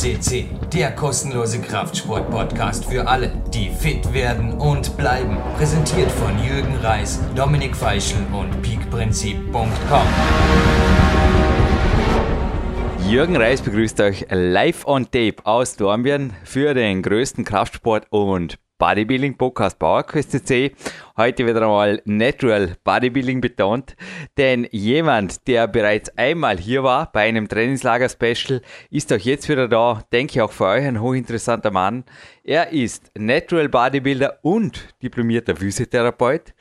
CC, der kostenlose Kraftsport-Podcast für alle, die fit werden und bleiben. Präsentiert von Jürgen Reis, Dominik Feischl und peakprinzip.com. Jürgen Reis begrüßt euch live on tape aus Dornbirn für den größten Kraftsport- und Bodybuilding Podcast PowerQuest CC. Heute wieder einmal Natural Bodybuilding betont, denn jemand, der bereits einmal hier war bei einem Trainingslager Special, ist auch jetzt wieder da. Denke ich auch für euch ein hochinteressanter Mann. Er ist Natural Bodybuilder und diplomierter Physiotherapeut.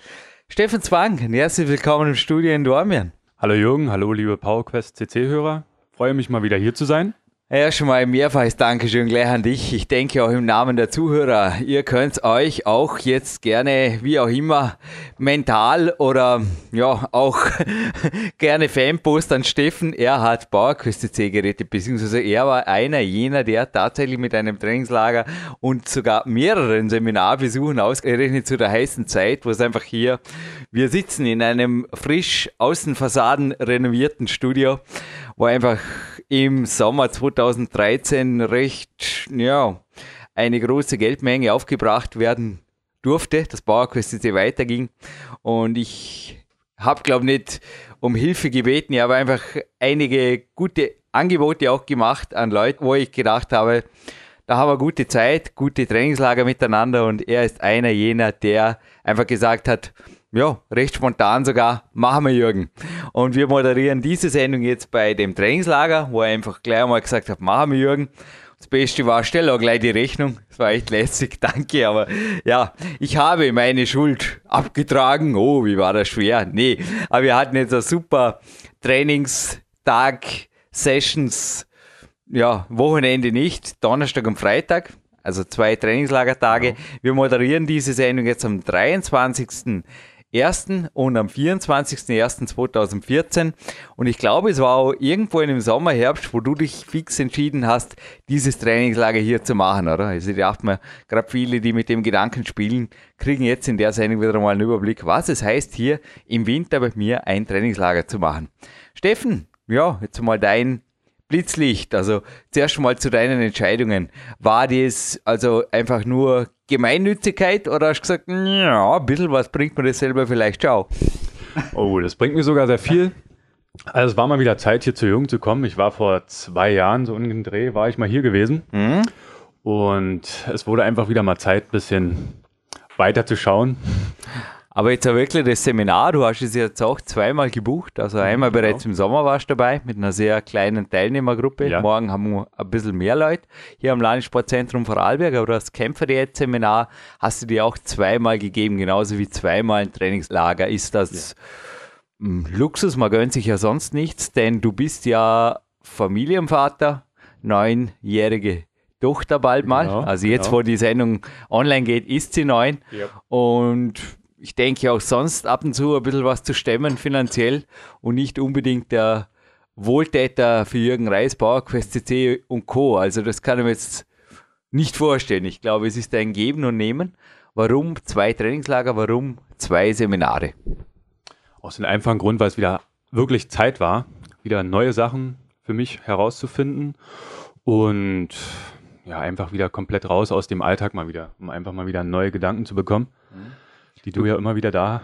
Steffen Zwang, herzlich willkommen im Studio in Dormien. Hallo Jürgen, hallo liebe PowerQuest CC-Hörer. Freue mich mal wieder hier zu sein. Ja, schon mal mehrfaches Dankeschön gleich an dich. Ich denke auch im Namen der Zuhörer. Ihr könnt euch auch jetzt gerne, wie auch immer, mental oder ja, auch gerne Fanpost an Steffen. Er hat Bauerküste C-Geräte, beziehungsweise er war einer jener, der tatsächlich mit einem Trainingslager und sogar mehreren Seminarbesuchen ausgerechnet zu der heißen Zeit, wo es einfach hier, wir sitzen in einem frisch Außenfassaden renovierten Studio, wo einfach im Sommer 2013 recht, ja, eine große Geldmenge aufgebracht werden durfte, das Bauerquest jetzt weiterging. Und ich habe, glaube nicht um Hilfe gebeten, ich habe einfach einige gute Angebote auch gemacht an Leute, wo ich gedacht habe, da haben wir gute Zeit, gute Trainingslager miteinander. Und er ist einer jener, der einfach gesagt hat, ja, recht spontan sogar, machen wir Jürgen. Und wir moderieren diese Sendung jetzt bei dem Trainingslager, wo er einfach gleich einmal gesagt hat, machen wir Jürgen. Das Beste war, stell auch gleich die Rechnung. Das war echt lässig, danke. Aber ja, ich habe meine Schuld abgetragen. Oh, wie war das schwer? Nee, aber wir hatten jetzt ein super Trainingstag, Sessions, ja, Wochenende nicht, Donnerstag und Freitag. Also zwei Trainingslagertage. Wir moderieren diese Sendung jetzt am 23. 1. und am 24.01.2014. Und ich glaube, es war auch irgendwo in dem Sommer, Herbst, wo du dich fix entschieden hast, dieses Trainingslager hier zu machen, oder? Also ich dachte mir, gerade viele, die mit dem Gedanken spielen, kriegen jetzt in der Sendung wieder mal einen Überblick, was es heißt, hier im Winter bei mir ein Trainingslager zu machen. Steffen, ja, jetzt mal dein Blitzlicht, also zuerst mal zu deinen Entscheidungen. War das also einfach nur Gemeinnützigkeit oder hast du gesagt, ja, ein bisschen was bringt mir das selber vielleicht schon? Oh, das bringt mir sogar sehr viel. Also es war mal wieder Zeit, hier zu Jung zu kommen. Ich war vor zwei Jahren, so den Dreh, war ich mal hier gewesen. Mhm. Und es wurde einfach wieder mal Zeit, ein bisschen weiter zu schauen. Aber jetzt auch wirklich das Seminar, du hast es jetzt auch zweimal gebucht. Also einmal genau. bereits im Sommer warst du dabei mit einer sehr kleinen Teilnehmergruppe. Ja. Morgen haben wir ein bisschen mehr Leute hier am Landessportzentrum Vorarlberg. Aber das Kämpferdiät-Seminar hast du dir auch zweimal gegeben, genauso wie zweimal ein Trainingslager. Ist das ja. Luxus? Man gönnt sich ja sonst nichts, denn du bist ja Familienvater, neunjährige Tochter bald mal. Genau, also jetzt, genau. wo die Sendung online geht, ist sie neun. Ja. Und ich denke auch sonst ab und zu ein bisschen was zu stemmen finanziell und nicht unbedingt der Wohltäter für Jürgen Reis, PowerQuest CC und Co. Also das kann ich mir jetzt nicht vorstellen. Ich glaube, es ist ein Geben und Nehmen. Warum zwei Trainingslager? Warum zwei Seminare? Aus dem einfachen Grund, weil es wieder wirklich Zeit war, wieder neue Sachen für mich herauszufinden und ja, einfach wieder komplett raus aus dem Alltag mal wieder, um einfach mal wieder neue Gedanken zu bekommen. Mhm die du ja immer wieder da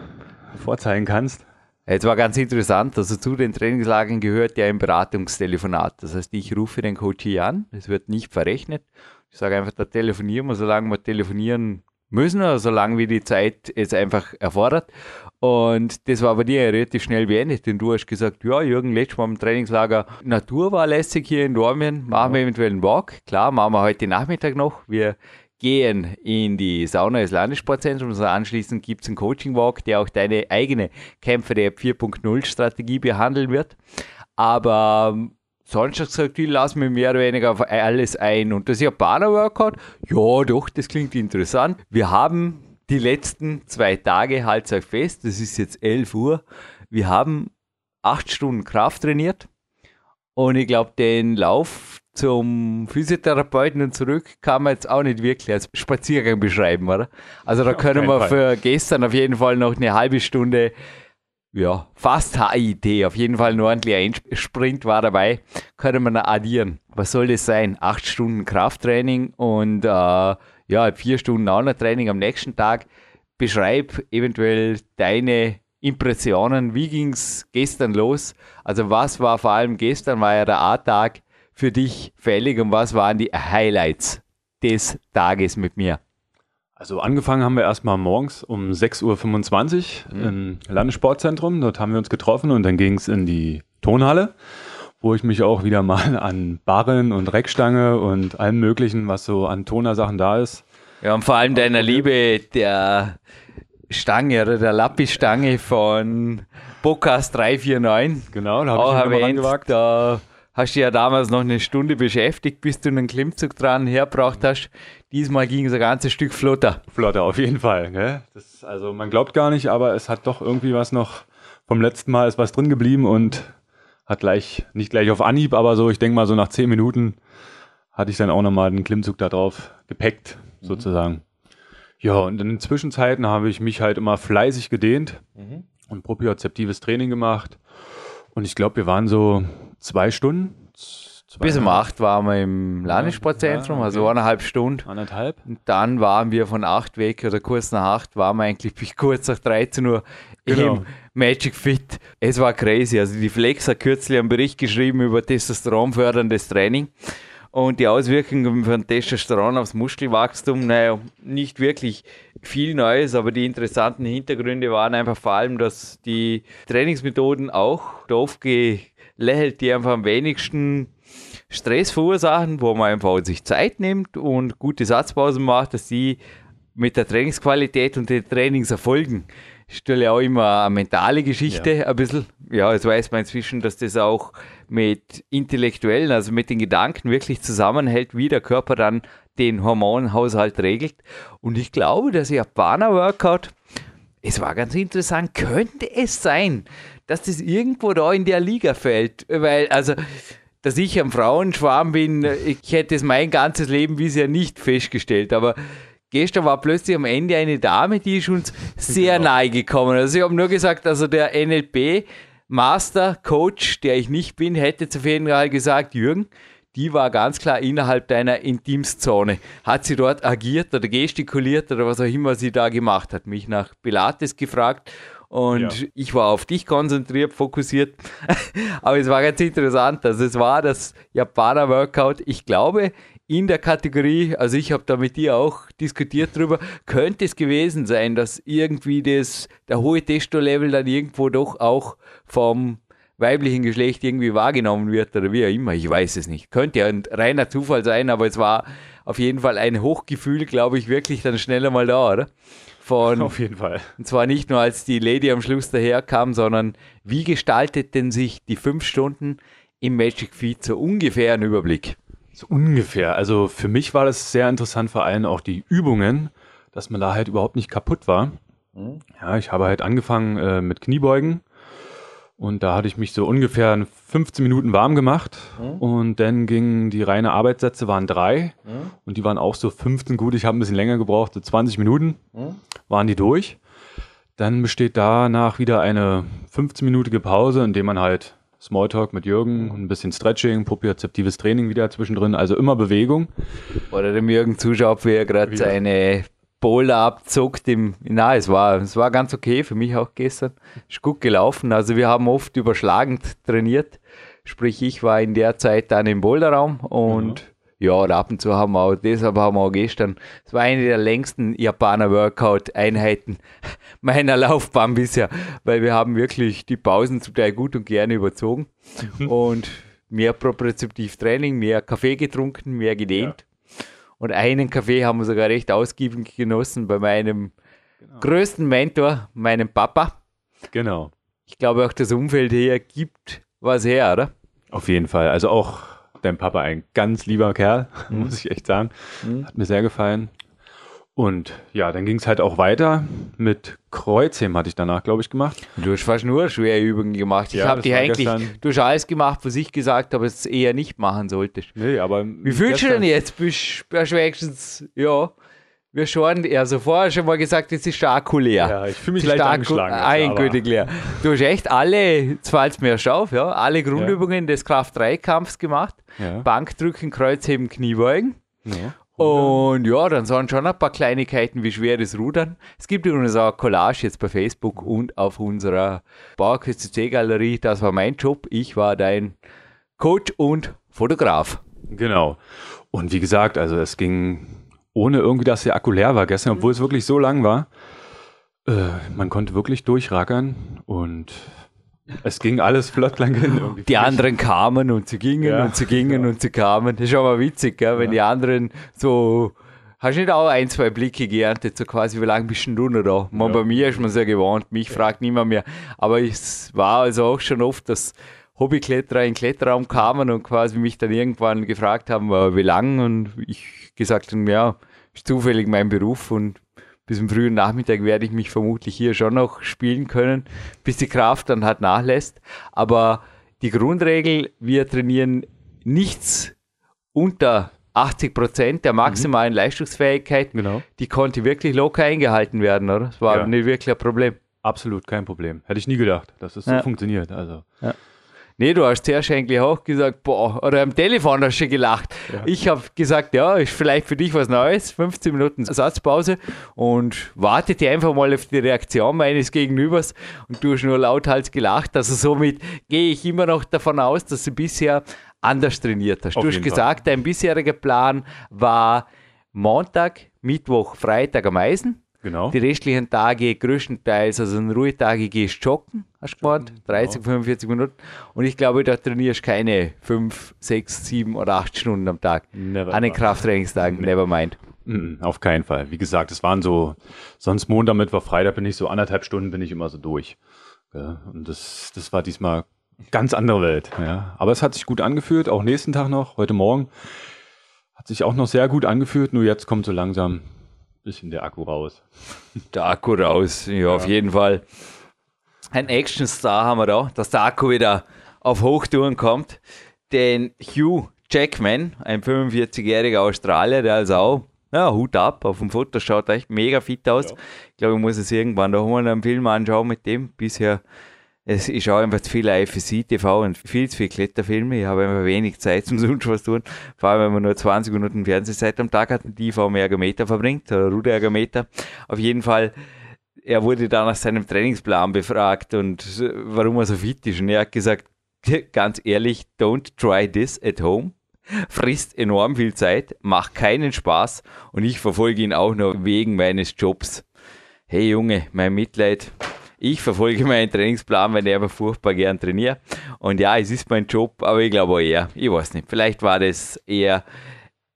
vorzeigen kannst. Jetzt war ganz interessant, also zu den Trainingslagern gehört ja ein Beratungstelefonat. Das heißt, ich rufe den Coach hier an, es wird nicht verrechnet. Ich sage einfach, da telefonieren wir, solange wir telefonieren müssen, oder solange wie die Zeit es einfach erfordert. Und das war bei dir relativ schnell beendet, denn du hast gesagt, ja, Jürgen, letztes Mal im Trainingslager Natur war lässig hier in Dormien, machen wir eventuell einen Walk. Klar, machen wir heute Nachmittag noch. Wir gehen in die Sauna des Landessportzentrums und anschließend gibt es einen Coaching-Walk, der auch deine eigene Kämpfer der 4.0 Strategie behandeln wird. Aber ähm, sonst hast du gesagt, ich lasse mir mehr oder weniger auf alles ein. Und das Japaner-Workout, ja doch, das klingt interessant. Wir haben die letzten zwei Tage, halt euch fest, das ist jetzt 11 Uhr, wir haben acht Stunden Kraft trainiert. Und ich glaube, den Lauf zum Physiotherapeuten und zurück kann man jetzt auch nicht wirklich als Spaziergang beschreiben, oder? Also da können wir für gestern auf jeden Fall noch eine halbe Stunde ja, fast HIT. Auf jeden Fall ein ordentlicher Sprint war dabei. Können wir noch addieren. Was soll das sein? Acht Stunden Krafttraining und äh, ja, vier Stunden Training am nächsten Tag. Beschreib eventuell deine Impressionen. Wie ging es gestern los? Also was war vor allem gestern, war ja der A-Tag für dich fällig und was waren die Highlights des Tages mit mir? Also angefangen haben wir erstmal morgens um 6.25 Uhr mhm. im Landessportzentrum. Dort haben wir uns getroffen und dann ging es in die Tonhalle, wo ich mich auch wieder mal an Barren und Reckstange und allem möglichen, was so an Tonersachen da ist. Ja, und vor allem deiner Liebe der Stange oder der Lappi-Stange von Bokas 349. Genau, da habe ich erwähnt, da hast du ja damals noch eine Stunde beschäftigt, bis du einen Klimmzug dran hergebracht hast. Diesmal ging es ein ganzes Stück flotter. Flotter, auf jeden Fall. Gell? Das, also man glaubt gar nicht, aber es hat doch irgendwie was noch vom letzten Mal ist was drin geblieben und hat gleich, nicht gleich auf Anhieb, aber so, ich denke mal so nach zehn Minuten hatte ich dann auch nochmal den Klimmzug da drauf gepackt, mhm. sozusagen. Ja, und in den Zwischenzeiten habe ich mich halt immer fleißig gedehnt mhm. und propriozeptives Training gemacht. Und ich glaube, wir waren so zwei Stunden. Zwei Bis um acht waren wir im Landessportzentrum, ja, also okay. also eineinhalb Stunden. Anderthalb. Und dann waren wir von acht weg oder kurz nach acht waren wir eigentlich bis kurz nach 13 Uhr genau. im Magic Fit. Es war crazy. Also die Flex hat kürzlich einen Bericht geschrieben über testosteronförderndes Training. Und die Auswirkungen von Testosteron aufs Muskelwachstum, naja, nicht wirklich viel Neues, aber die interessanten Hintergründe waren einfach vor allem, dass die Trainingsmethoden auch doof gelächelt, die einfach am wenigsten Stress verursachen, wo man einfach sich Zeit nimmt und gute Satzpausen macht, dass die mit der Trainingsqualität und den Trainingserfolgen stelle auch immer eine mentale Geschichte ja. ein bisschen. Ja, jetzt weiß man inzwischen, dass das auch mit intellektuellen, also mit den Gedanken wirklich zusammenhält, wie der Körper dann den Hormonhaushalt regelt. Und ich glaube, dass Japaner Workout, es war ganz interessant, könnte es sein, dass das irgendwo da in der Liga fällt, weil, also, dass ich am Frauenschwarm bin, ich hätte es mein ganzes Leben bisher nicht festgestellt, aber gestern war plötzlich am Ende eine Dame, die ist uns sehr genau. nahe gekommen. Also ich habe nur gesagt, also der NLP Master Coach, der ich nicht bin, hätte zu jeden Fall gesagt, Jürgen, die war ganz klar innerhalb deiner Intimszone. Hat sie dort agiert oder gestikuliert oder was auch immer sie da gemacht hat? Mich nach Pilates gefragt und ja. ich war auf dich konzentriert, fokussiert. Aber es war ganz interessant. Also es war das Japaner Workout. Ich glaube, in der Kategorie, also ich habe da mit dir auch diskutiert drüber, könnte es gewesen sein, dass irgendwie das, der hohe Testo-Level dann irgendwo doch auch vom weiblichen Geschlecht irgendwie wahrgenommen wird oder wie auch immer, ich weiß es nicht. Könnte ja ein reiner Zufall sein, aber es war auf jeden Fall ein Hochgefühl, glaube ich, wirklich dann schneller mal da, oder? Von, auf jeden Fall. Und zwar nicht nur, als die Lady am Schluss daherkam, sondern wie gestaltet denn sich die fünf Stunden im Magic Feed so ungefähr einen Überblick? So ungefähr. Also für mich war das sehr interessant, vor allem auch die Übungen, dass man da halt überhaupt nicht kaputt war. Mhm. Ja, ich habe halt angefangen äh, mit Kniebeugen und da hatte ich mich so ungefähr 15 Minuten warm gemacht mhm. und dann gingen die reine Arbeitssätze waren drei mhm. und die waren auch so 15 gut. Ich habe ein bisschen länger gebraucht, so 20 Minuten mhm. waren die durch. Dann besteht danach wieder eine 15-minütige Pause, in dem man halt Smalltalk mit Jürgen, ein bisschen Stretching, propriozeptives Training wieder zwischendrin, also immer Bewegung. Oder dem Jürgen zuschaut, wie er gerade seine Boulder abzuckt. Im, na, es war, es war ganz okay für mich auch gestern. Ist gut gelaufen. Also wir haben oft überschlagend trainiert. Sprich, ich war in der Zeit dann im Boulderraum und mhm ja, und ab und zu haben wir auch, deshalb haben wir auch gestern, es war eine der längsten Japaner-Workout-Einheiten meiner Laufbahn bisher, weil wir haben wirklich die Pausen zum Teil gut und gerne überzogen und mehr propriozeptiv Training, mehr Kaffee getrunken, mehr gedehnt. Ja. Und einen Kaffee haben wir sogar recht ausgiebig genossen bei meinem genau. größten Mentor, meinem Papa. Genau. Ich glaube auch das Umfeld hier gibt was her, oder? Auf jeden Fall. Also auch dein Papa ein ganz lieber Kerl, mhm. muss ich echt sagen. Mhm. Hat mir sehr gefallen. Und ja, dann ging es halt auch weiter mit Kreuzheben hatte ich danach, glaube ich, gemacht. Du hast fast nur schwere Übungen gemacht. Ich ja, habe dir eigentlich, du hast alles gemacht, was ich gesagt habe, es eher nicht machen solltest. Nee, aber. Wie fühlst du denn jetzt? Bist du wenigstens, ja, wir schon, also vorher schon mal gesagt, es ist stark leer. Ja, ich fühle mich leicht angeschlagen. Eingültig leer. Du hast echt alle, jetzt fällt mir schon auf, ja, alle Grundübungen ja. des Kraft-3-Kampfs gemacht. Ja. Bankdrücken, Kreuzheben, Kniebeugen. Ja. Und ja, dann sind schon ein paar Kleinigkeiten wie schweres Rudern. Es gibt übrigens auch eine Collage jetzt bei Facebook und auf unserer Bauerküste C-Galerie. Das war mein Job. Ich war dein Coach und Fotograf. Genau. Und wie gesagt, also es ging ohne irgendwie, dass der Akku leer war gestern, obwohl es wirklich so lang war. Äh, man konnte wirklich durchrackern und es ging alles flott lang hin. Irgendwie die anderen kamen und sie gingen ja, und sie gingen ja. und sie kamen. Das ist schon mal witzig, gell? wenn ja. die anderen so. Hast du nicht auch ein, zwei Blicke geerntet, so quasi, wie lange bist denn du noch da? Man, Bei mir ist man sehr gewohnt, mich fragt niemand mehr. Aber es war also auch schon oft, dass Hobbykletterer in den Kletterraum kamen und quasi mich dann irgendwann gefragt haben, wie lang und ich gesagt habe, ja, ist zufällig mein Beruf und bis zum frühen Nachmittag werde ich mich vermutlich hier schon noch spielen können, bis die Kraft dann halt nachlässt. Aber die Grundregel, wir trainieren nichts unter 80 Prozent der maximalen mhm. Leistungsfähigkeit. Genau. Die konnte wirklich locker eingehalten werden, oder? Das war ja. nicht wirklich ein Problem. Absolut kein Problem. Hätte ich nie gedacht, dass es so funktioniert. Also. Ja. Nee, du hast zuerst eigentlich auch gesagt, boah, oder am Telefon hast du gelacht. Ja. Ich habe gesagt, ja, ist vielleicht für dich was Neues, 15 Minuten Satzpause und wartete einfach mal auf die Reaktion meines Gegenübers und du hast nur lauthals gelacht. Also somit gehe ich immer noch davon aus, dass du bisher anders trainiert hast. Auf du hast gesagt, Fall. dein bisheriger Plan war Montag, Mittwoch, Freitag am Eisen. Genau. Die restlichen Tage größtenteils, also an Ruhetage gehst joggen, hast du gemeint, 30, genau. 45 Minuten. Und ich glaube, da trainierst keine 5, 6, 7 oder 8 Stunden am Tag. Never an den Krafttrainingstagen, nee. never mind. Mm, auf keinen Fall. Wie gesagt, es waren so, sonst Montag, Mittwoch, Freitag bin ich so anderthalb Stunden bin ich immer so durch. Ja, und das, das war diesmal ganz andere Welt. Ja. Aber es hat sich gut angefühlt, auch nächsten Tag noch, heute Morgen. Hat sich auch noch sehr gut angefühlt, nur jetzt kommt so langsam bisschen der Akku raus. Der Akku raus, ja, ja. auf jeden Fall. Ein Action-Star haben wir da, dass der Akku wieder auf Hochtouren kommt. Den Hugh Jackman, ein 45-jähriger Australier, der also auch ja, Hut ab, auf dem Foto schaut echt mega fit aus. Ja. Ich glaube, ich muss es irgendwann noch mal einen Film anschauen mit dem. Bisher es ist auch einfach zu viel IFSC TV und viel zu viele Kletterfilme. Ich habe einfach wenig Zeit zum sonst was tun. Vor allem, wenn man nur 20 Minuten Fernsehzeit am Tag hat und die vom Ergometer verbringt, oder Ruderergometer. Auf jeden Fall, er wurde da nach seinem Trainingsplan befragt und warum er so fit ist. Und er hat gesagt, ganz ehrlich, don't try this at home. Frisst enorm viel Zeit, macht keinen Spaß und ich verfolge ihn auch nur wegen meines Jobs. Hey Junge, mein Mitleid, ich verfolge meinen Trainingsplan, wenn ich aber furchtbar gern trainiere. Und ja, es ist mein Job, aber ich glaube eher, ich weiß nicht, vielleicht war das eher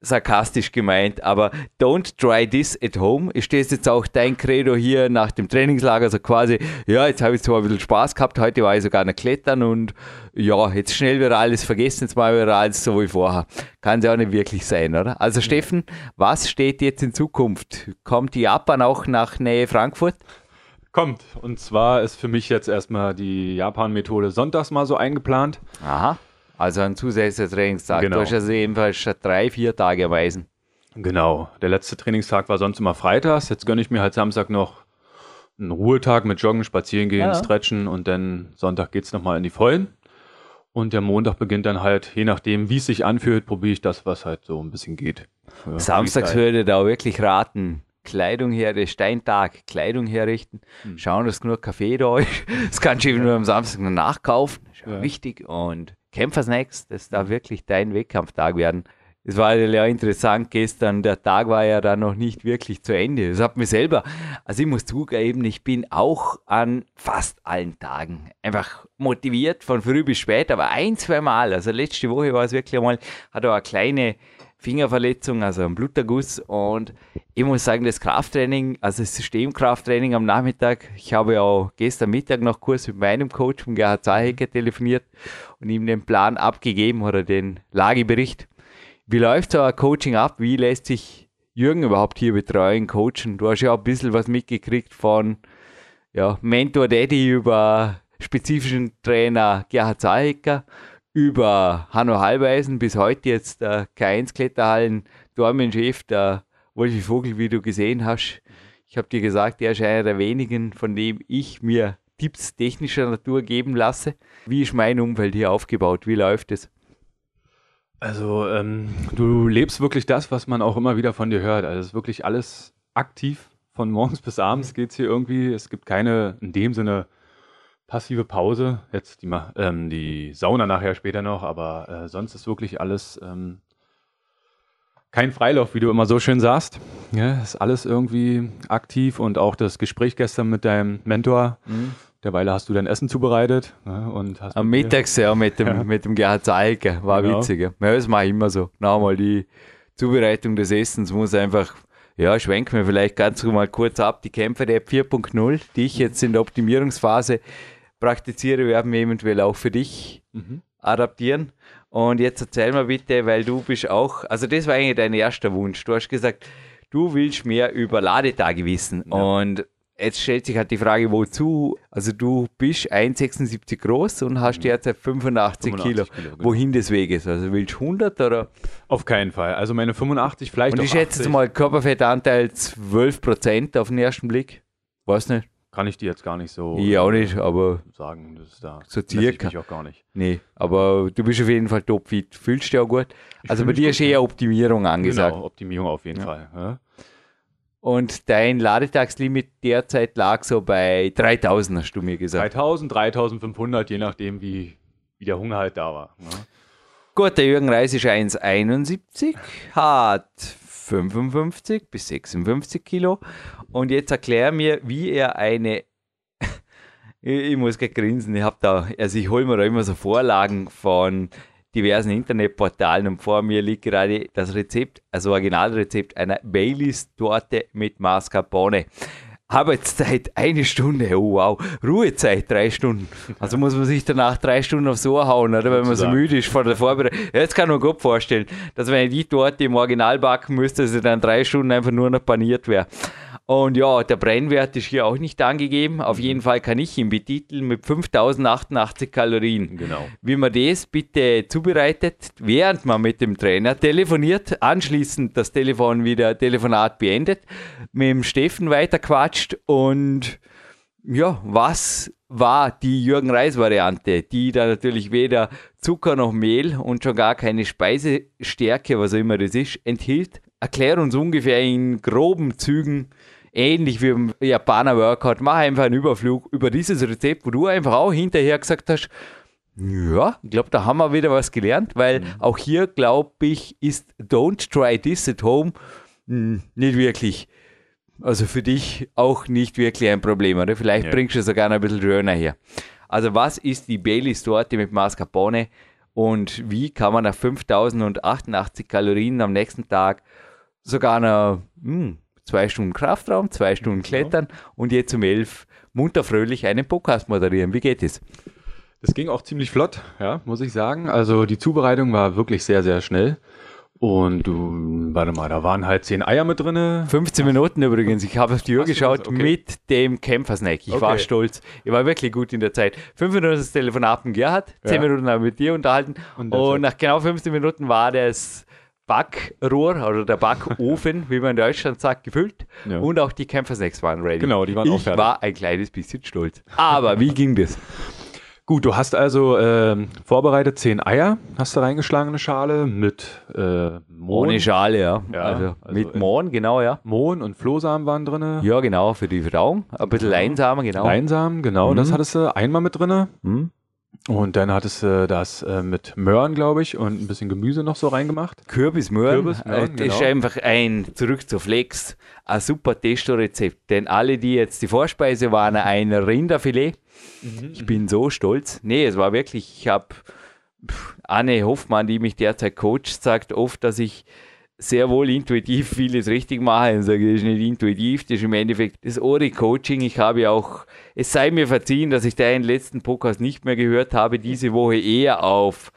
sarkastisch gemeint, aber don't try this at home. Ist das jetzt auch dein Credo hier nach dem Trainingslager? So quasi, ja, jetzt habe ich zwar ein bisschen Spaß gehabt, heute war ich sogar noch klettern und ja, jetzt schnell wieder alles vergessen, jetzt mal wieder alles so wie vorher. Kann es ja auch nicht wirklich sein, oder? Also Steffen, was steht jetzt in Zukunft? Kommt die Japan auch nach Nähe Frankfurt? Kommt. Und zwar ist für mich jetzt erstmal die Japan-Methode sonntags mal so eingeplant. Aha. Also ein zusätzlicher Trainingstag. Genau. Du hast also ebenfalls statt drei, vier Tage erweisen. Genau. Der letzte Trainingstag war sonst immer freitags. Jetzt gönne ich mir halt Samstag noch einen Ruhetag mit Joggen, Spazieren gehen, ja. Stretchen und dann Sonntag geht es nochmal in die Vollen. Und der Montag beginnt dann halt, je nachdem, wie es sich anfühlt, probiere ich das, was halt so ein bisschen geht. Samstags würde ich da wirklich raten, Kleidung her, der Steintag, Kleidung herrichten, hm. schauen, dass genug Kaffee da ist. Das kannst du eben nur am Samstag noch nachkaufen, das ist ja. wichtig. Und Kämpfersnacks, das darf wirklich dein Wettkampftag werden. Es war ja interessant gestern, der Tag war ja dann noch nicht wirklich zu Ende. Das hat mir selber, also ich muss zugeben, ich bin auch an fast allen Tagen einfach motiviert, von früh bis spät, aber ein, zwei Mal, also letzte Woche war es wirklich einmal, hat auch eine kleine Fingerverletzung, also ein Bluterguss. Und ich muss sagen, das Krafttraining, also das Systemkrafttraining am Nachmittag, ich habe ja auch gestern Mittag noch kurz mit meinem Coach, mit Gerhard Zahecker, telefoniert und ihm den Plan abgegeben oder den Lagebericht. Wie läuft so ein Coaching ab? Wie lässt sich Jürgen überhaupt hier betreuen, coachen? Du hast ja auch ein bisschen was mitgekriegt von ja, Mentor Daddy über spezifischen Trainer Gerhard Zahecker über Hanno Halbeisen bis heute jetzt der K1 Kletterhallen Dormenchef, der Wolfi Vogel, wie du gesehen hast. Ich habe dir gesagt, er ist einer der wenigen, von dem ich mir Tipps technischer Natur geben lasse. Wie ist mein Umfeld hier aufgebaut? Wie läuft es? Also ähm, du lebst wirklich das, was man auch immer wieder von dir hört. Also es ist wirklich alles aktiv. Von morgens bis abends geht es hier irgendwie. Es gibt keine in dem Sinne passive Pause. Jetzt die, ähm, die Sauna nachher später noch, aber äh, sonst ist wirklich alles ähm, kein Freilauf, wie du immer so schön sagst. Ja, ist alles irgendwie aktiv und auch das Gespräch gestern mit deinem Mentor. Mhm Derweil hast du dein Essen zubereitet. Ne, und hast Am Mittag sehr mit dem, ja. mit dem Gerhard Zeilke. War genau. witzig. Ja, das mache ich immer so. Nochmal die Zubereitung des Essens muss einfach, ja, schwenken wir vielleicht ganz mal kurz ab. Die Kämpfe der 4.0, die ich jetzt in der Optimierungsphase praktiziere, werden wir eventuell auch für dich mhm. adaptieren. Und jetzt erzähl mal bitte, weil du bist auch, also das war eigentlich dein erster Wunsch. Du hast gesagt, du willst mehr über Ladetage wissen. Ja. Und Jetzt stellt sich halt die Frage, wozu? Also du bist 1,76 groß und hast derzeit 85, 85 Kilo. Kilo genau. Wohin des Weges? Also willst du 100 oder? Auf keinen Fall. Also meine 85 vielleicht Und ich schätze jetzt mal Körperfettanteil 12 Prozent auf den ersten Blick. Weiß nicht. Kann ich dir jetzt gar nicht so ja, auch nicht, aber sagen, das ist da. So circa. Ich auch gar nicht. Nee, aber du bist auf jeden Fall topfit. Fühlst du dich auch gut? Also bei dir ist eher Optimierung angesagt. Genau, Optimierung auf jeden ja. Fall. Ja. Und dein Ladetagslimit derzeit lag so bei 3000, hast du mir gesagt. 3000, 3500, je nachdem, wie, wie der Hunger halt da war. Ne? Gut, der Jürgen Reis ist 1,71, hat 55 bis 56 Kilo. Und jetzt erklär mir, wie er eine. ich, muss gleich grinsen, ich habe da, also ich hole mir da immer so Vorlagen von diversen Internetportalen und vor mir liegt gerade das Rezept, also Originalrezept einer Baileys-Torte mit Mascarpone. Arbeitszeit eine Stunde, oh wow. Ruhezeit drei Stunden. Also muss man sich danach drei Stunden aufs Ohr hauen, oder wenn man so müde ist vor der Vorbereitung. Jetzt kann man gut vorstellen, dass wenn ich die Torte im Original backen müsste, dass sie dann drei Stunden einfach nur noch paniert wäre. Und ja, der Brennwert ist hier auch nicht angegeben. Auf mhm. jeden Fall kann ich ihn betiteln mit 5088 Kalorien. Genau. Wie man das bitte zubereitet, während man mit dem Trainer telefoniert, anschließend das Telefon wieder Telefonat beendet, mit dem Steffen weiterquatscht und ja, was war die Jürgen Reis Variante, die da natürlich weder Zucker noch Mehl und schon gar keine Speisestärke, was auch immer das ist, enthielt. Erklär uns ungefähr in groben Zügen, ähnlich wie im Japaner Workout, mach einfach einen Überflug über dieses Rezept, wo du einfach auch hinterher gesagt hast, ja, ich glaube, da haben wir wieder was gelernt, weil mhm. auch hier, glaube ich, ist Don't try this at home mh, hm, nicht wirklich, also für dich auch nicht wirklich ein Problem, oder? Vielleicht ja. bringst du sogar noch ein bisschen schöner her. Also, was ist die Baileys Torte mit Mascarpone und wie kann man nach 5088 Kalorien am nächsten Tag sogar noch mh, hm, zwei Stunden Kraftraum, zwei Stunden Klettern ja. und jetzt um elf munter fröhlich einen Podcast moderieren. Wie geht es? Das ging auch ziemlich flott, ja, muss ich sagen. Also die Zubereitung war wirklich sehr, sehr schnell. Und du, warte mal, da waren halt zehn Eier mit drin. 15 Minuten übrigens. Ich habe auf die Uhr geschaut okay. mit dem Kämpfersnack. Ich okay. war stolz. Ich war wirklich gut in der Zeit. Fünf Minuten das Telefonat mit Gerhard, zehn ja. Minuten haben wir mit dir unterhalten. Und, und nach genau 15 Minuten war das Backrohr oder der Backofen, wie man in Deutschland sagt, gefüllt. Ja. Und auch die Kämpfersnacks waren ready. Genau, die waren ich auch fertig. Ich war ein kleines bisschen stolz. Aber wie ging das? Gut, du hast also äh, vorbereitet zehn Eier, hast du reingeschlagen in eine Schale mit äh, Mohn. Ohne Schale, ja. ja also, also mit Mohn, genau, ja. Mohn und Flohsamen waren drin. Ja, genau, für die Verdauung. Ein bisschen Leinsamen, genau. Leinsamen, genau, mhm. das hattest du einmal mit drin. Mhm. Und dann hattest du das äh, mit Möhren, glaube ich, und ein bisschen Gemüse noch so reingemacht. Kürbismöhren. Kürbismöhren das genau. ist einfach ein, zurück zu Flex, ein super Testo-Rezept. Denn alle, die jetzt die Vorspeise waren, ein Rinderfilet. Mhm. Ich bin so stolz. Nee, es war wirklich, ich habe Anne Hoffmann, die mich derzeit coacht, sagt oft, dass ich sehr wohl intuitiv vieles richtig mache und sage, das ist nicht intuitiv, das ist im Endeffekt das Ori-Coaching. Ich habe auch, es sei mir verziehen, dass ich deinen letzten Podcast nicht mehr gehört habe, diese Woche eher auf